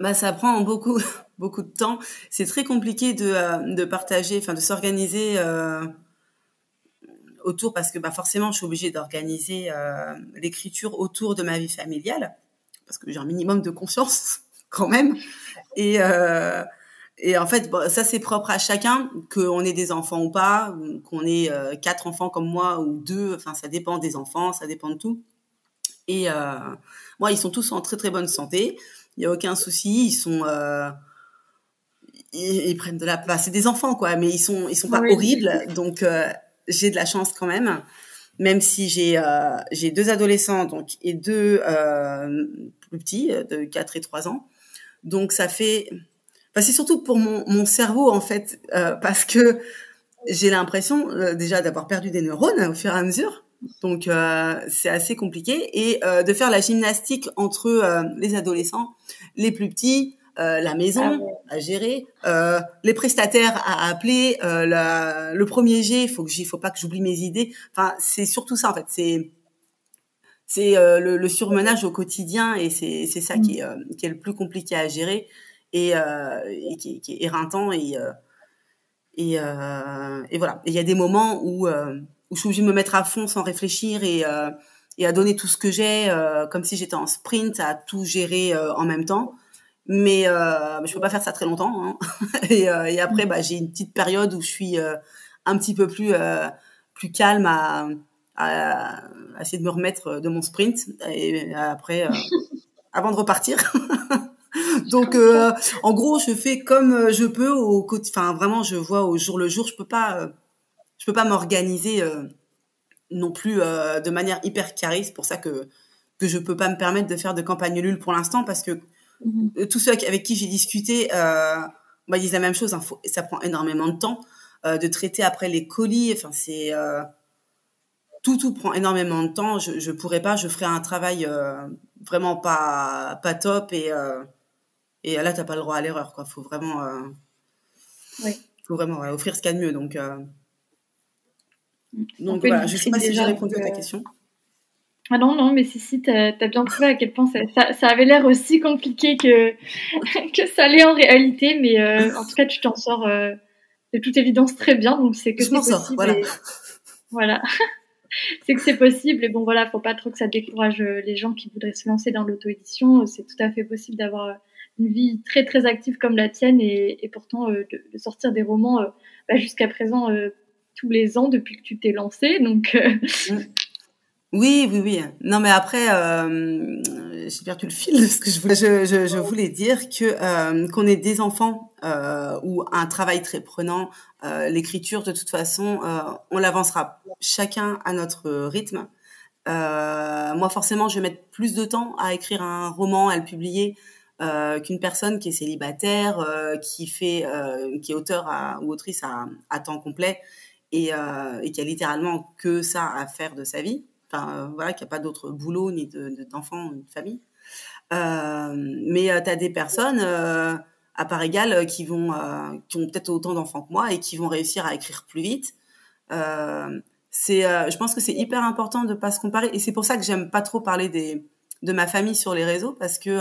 Bah, ça prend beaucoup, beaucoup de temps. C'est très compliqué de, de partager, enfin de s'organiser autour parce que bah, forcément, je suis obligée d'organiser euh, l'écriture autour de ma vie familiale parce que j'ai un minimum de conscience quand même. Et, euh, et en fait, ça c'est propre à chacun, qu'on ait des enfants ou pas, qu'on ait euh, quatre enfants comme moi ou deux, enfin ça dépend des enfants, ça dépend de tout. Et moi, ils sont tous en très très bonne santé, il n'y a aucun souci, ils sont ils, prennent de la place. C'est des enfants, quoi, mais ils sont, ils sont pas horribles. Donc, j'ai de la chance quand même, même si j'ai euh, j'ai deux adolescents donc et deux euh, plus petits euh, de 4 et 3 ans. Donc ça fait c'est surtout pour mon, mon cerveau en fait parce que j'ai l'impression déjà d'avoir perdu des neurones au fur et à mesure. Donc c'est assez compliqué et de faire la gymnastique entre les adolescents, les plus petits, euh, la maison ah à gérer, euh, les prestataires à appeler, euh, la, le premier G, il faut que faut pas que j'oublie mes idées. Enfin, c'est surtout ça en fait. C'est c'est euh, le, le, surmenage au quotidien et c'est c'est ça qui est mm. qui est le plus compliqué à gérer et, et qui, qui, est éreintant et et, et voilà. Il y a des moments où où je suis obligée de me mettre à fond sans réfléchir et et à donner tout ce que j'ai comme si j'étais en sprint à tout gérer en même temps mais euh, je peux pas faire ça très longtemps. Hein. et, euh, et, après, bah, j'ai une petite période où je suis euh, un petit peu plus euh, plus calme à, à, essayer de me remettre de mon sprint. Et après, avant de repartir. Donc, en gros, je fais comme je peux au Enfin, vraiment, je vois au jour le jour. Je peux pas, je peux pas m'organiser non plus de manière hyper carrée. C'est pour ça que que je peux pas me permettre de faire de campagne nulle pour l'instant parce que Mmh. Tous ceux avec qui j'ai discuté euh, bah, disent la même chose. Hein, ça prend énormément de temps euh, de traiter après les colis. Enfin, c'est euh, tout, tout prend énormément de temps. Je, je pourrais pas. Je ferais un travail euh, vraiment pas pas top et euh, et là t'as pas le droit à l'erreur. Quoi, faut vraiment. Oui. Faut vraiment offrir ce qu'il y a de mieux. Donc mmh. donc voilà. Je sais pas si j'ai répondu à ta question. Ah non, non, mais si, si, t'as as bien trouvé à quel point ça, ça, avait l'air aussi compliqué que, que ça l'est en réalité, mais euh, en tout cas, tu t'en sors euh, de toute évidence très bien, donc c'est que c'est possible. voilà. voilà. c'est que c'est possible, et bon, voilà, faut pas trop que ça décourage euh, les gens qui voudraient se lancer dans l'auto-édition. C'est tout à fait possible d'avoir une vie très, très active comme la tienne, et, et pourtant de, de, sortir des romans bah, jusqu'à présent tous les ans depuis que tu t'es lancé, donc. Mm. Oui, oui, oui. Non, mais après, euh, j'ai perdu le fil de ce que je voulais. Je, je, je voulais dire que euh, qu'on ait des enfants euh, ou un travail très prenant, euh, l'écriture, de toute façon, euh, on l'avancera chacun à notre rythme. Euh, moi, forcément, je vais mettre plus de temps à écrire un roman, à le publier, qu'une personne qui est célibataire, qui fait, qui est auteur à, ou autrice à, à temps complet et, et qui a littéralement que ça à faire de sa vie enfin euh, voilà, qu'il n'y a pas d'autre boulot ni d'enfants, de, ni de famille. Euh, mais euh, tu as des personnes à part égale qui vont qui ont peut-être autant d'enfants que moi et qui vont réussir à écrire plus vite. c'est je pense que c'est hyper important de pas se comparer et c'est pour ça que j'aime pas trop parler des de ma famille sur les réseaux parce que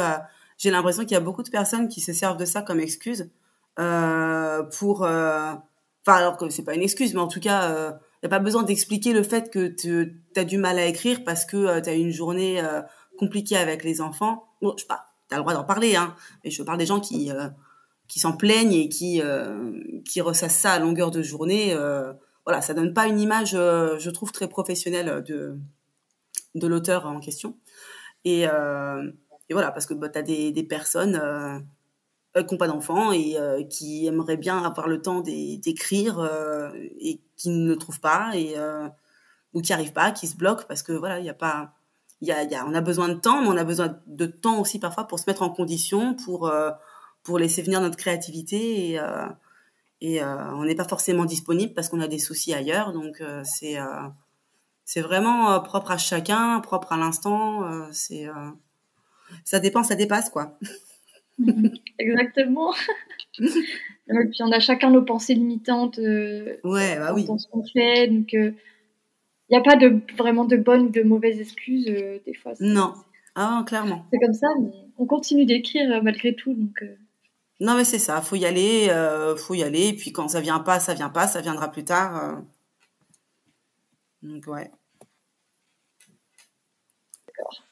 j'ai l'impression qu'il y a beaucoup de personnes qui se servent de ça comme excuse pour alors que c'est pas une excuse mais en tout cas a pas besoin d'expliquer le fait que tu as du mal à écrire parce que euh, tu as une journée euh, compliquée avec les enfants. Bon, je sais pas, tu as le droit d'en parler, hein, mais je parle des gens qui, euh, qui s'en plaignent et qui, qui ressassent ça à longueur de journée. voilà, ça donne pas une image, je trouve, très professionnelle de, de l'auteur en question. Et, et voilà, parce que bah, tu as des, des personnes euh, qui n'ont pas d'enfants et euh, qui aimeraient bien avoir le temps d'écrire euh, et qui ne le trouvent pas. Et, ou qui arrivent pas, qui se bloquent parce que voilà, il y a pas, il y a, on a besoin de temps, mais on a besoin de temps aussi parfois pour se mettre en condition, pour euh, pour laisser venir notre créativité et euh, euh, on n'est pas forcément disponible parce qu'on a des soucis ailleurs, donc euh, c'est c'est vraiment propre à chacun, propre à l'instant, c'est ça dépend, ça dépasse quoi. Exactement. Et puis on a chacun nos pensées limitantes. ouais, bah oui. Dans ce qu'on fait, donc il n'y a pas de, vraiment de bonnes ou de mauvaises excuses euh, des fois. Non, ah, clairement. C'est comme ça, mais on continue d'écrire euh, malgré tout. Donc, euh. Non, mais c'est ça, faut y aller, faut y aller. Et puis quand ça vient pas, ça vient pas, ça viendra plus tard. Donc, ouais. D'accord,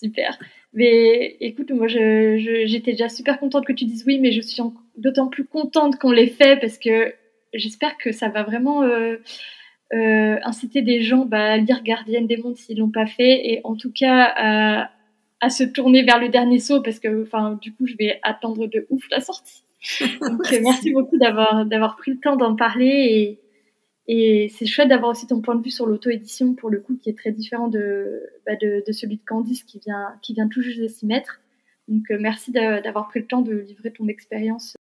super. Mais écoute, moi, j'étais je, déjà super contente que tu dises oui, mais je suis d'autant plus contente qu'on l'ait fait parce que j'espère que ça va vraiment euh, inciter des gens bah, à lire Gardienne des Mondes s'ils l'ont pas fait, et en tout cas à, à, se tourner vers le dernier saut parce que, enfin, du coup, je vais attendre de ouf la sortie. Donc, merci beaucoup d'avoir d'avoir pris le temps d'en parler et, et c'est chouette d'avoir aussi ton point de vue sur l'auto-édition pour le coup qui est très différent de, bah, de, de, celui de Candice qui vient qui vient tout juste de s'y mettre. Donc, euh, merci d'avoir pris le temps de livrer ton expérience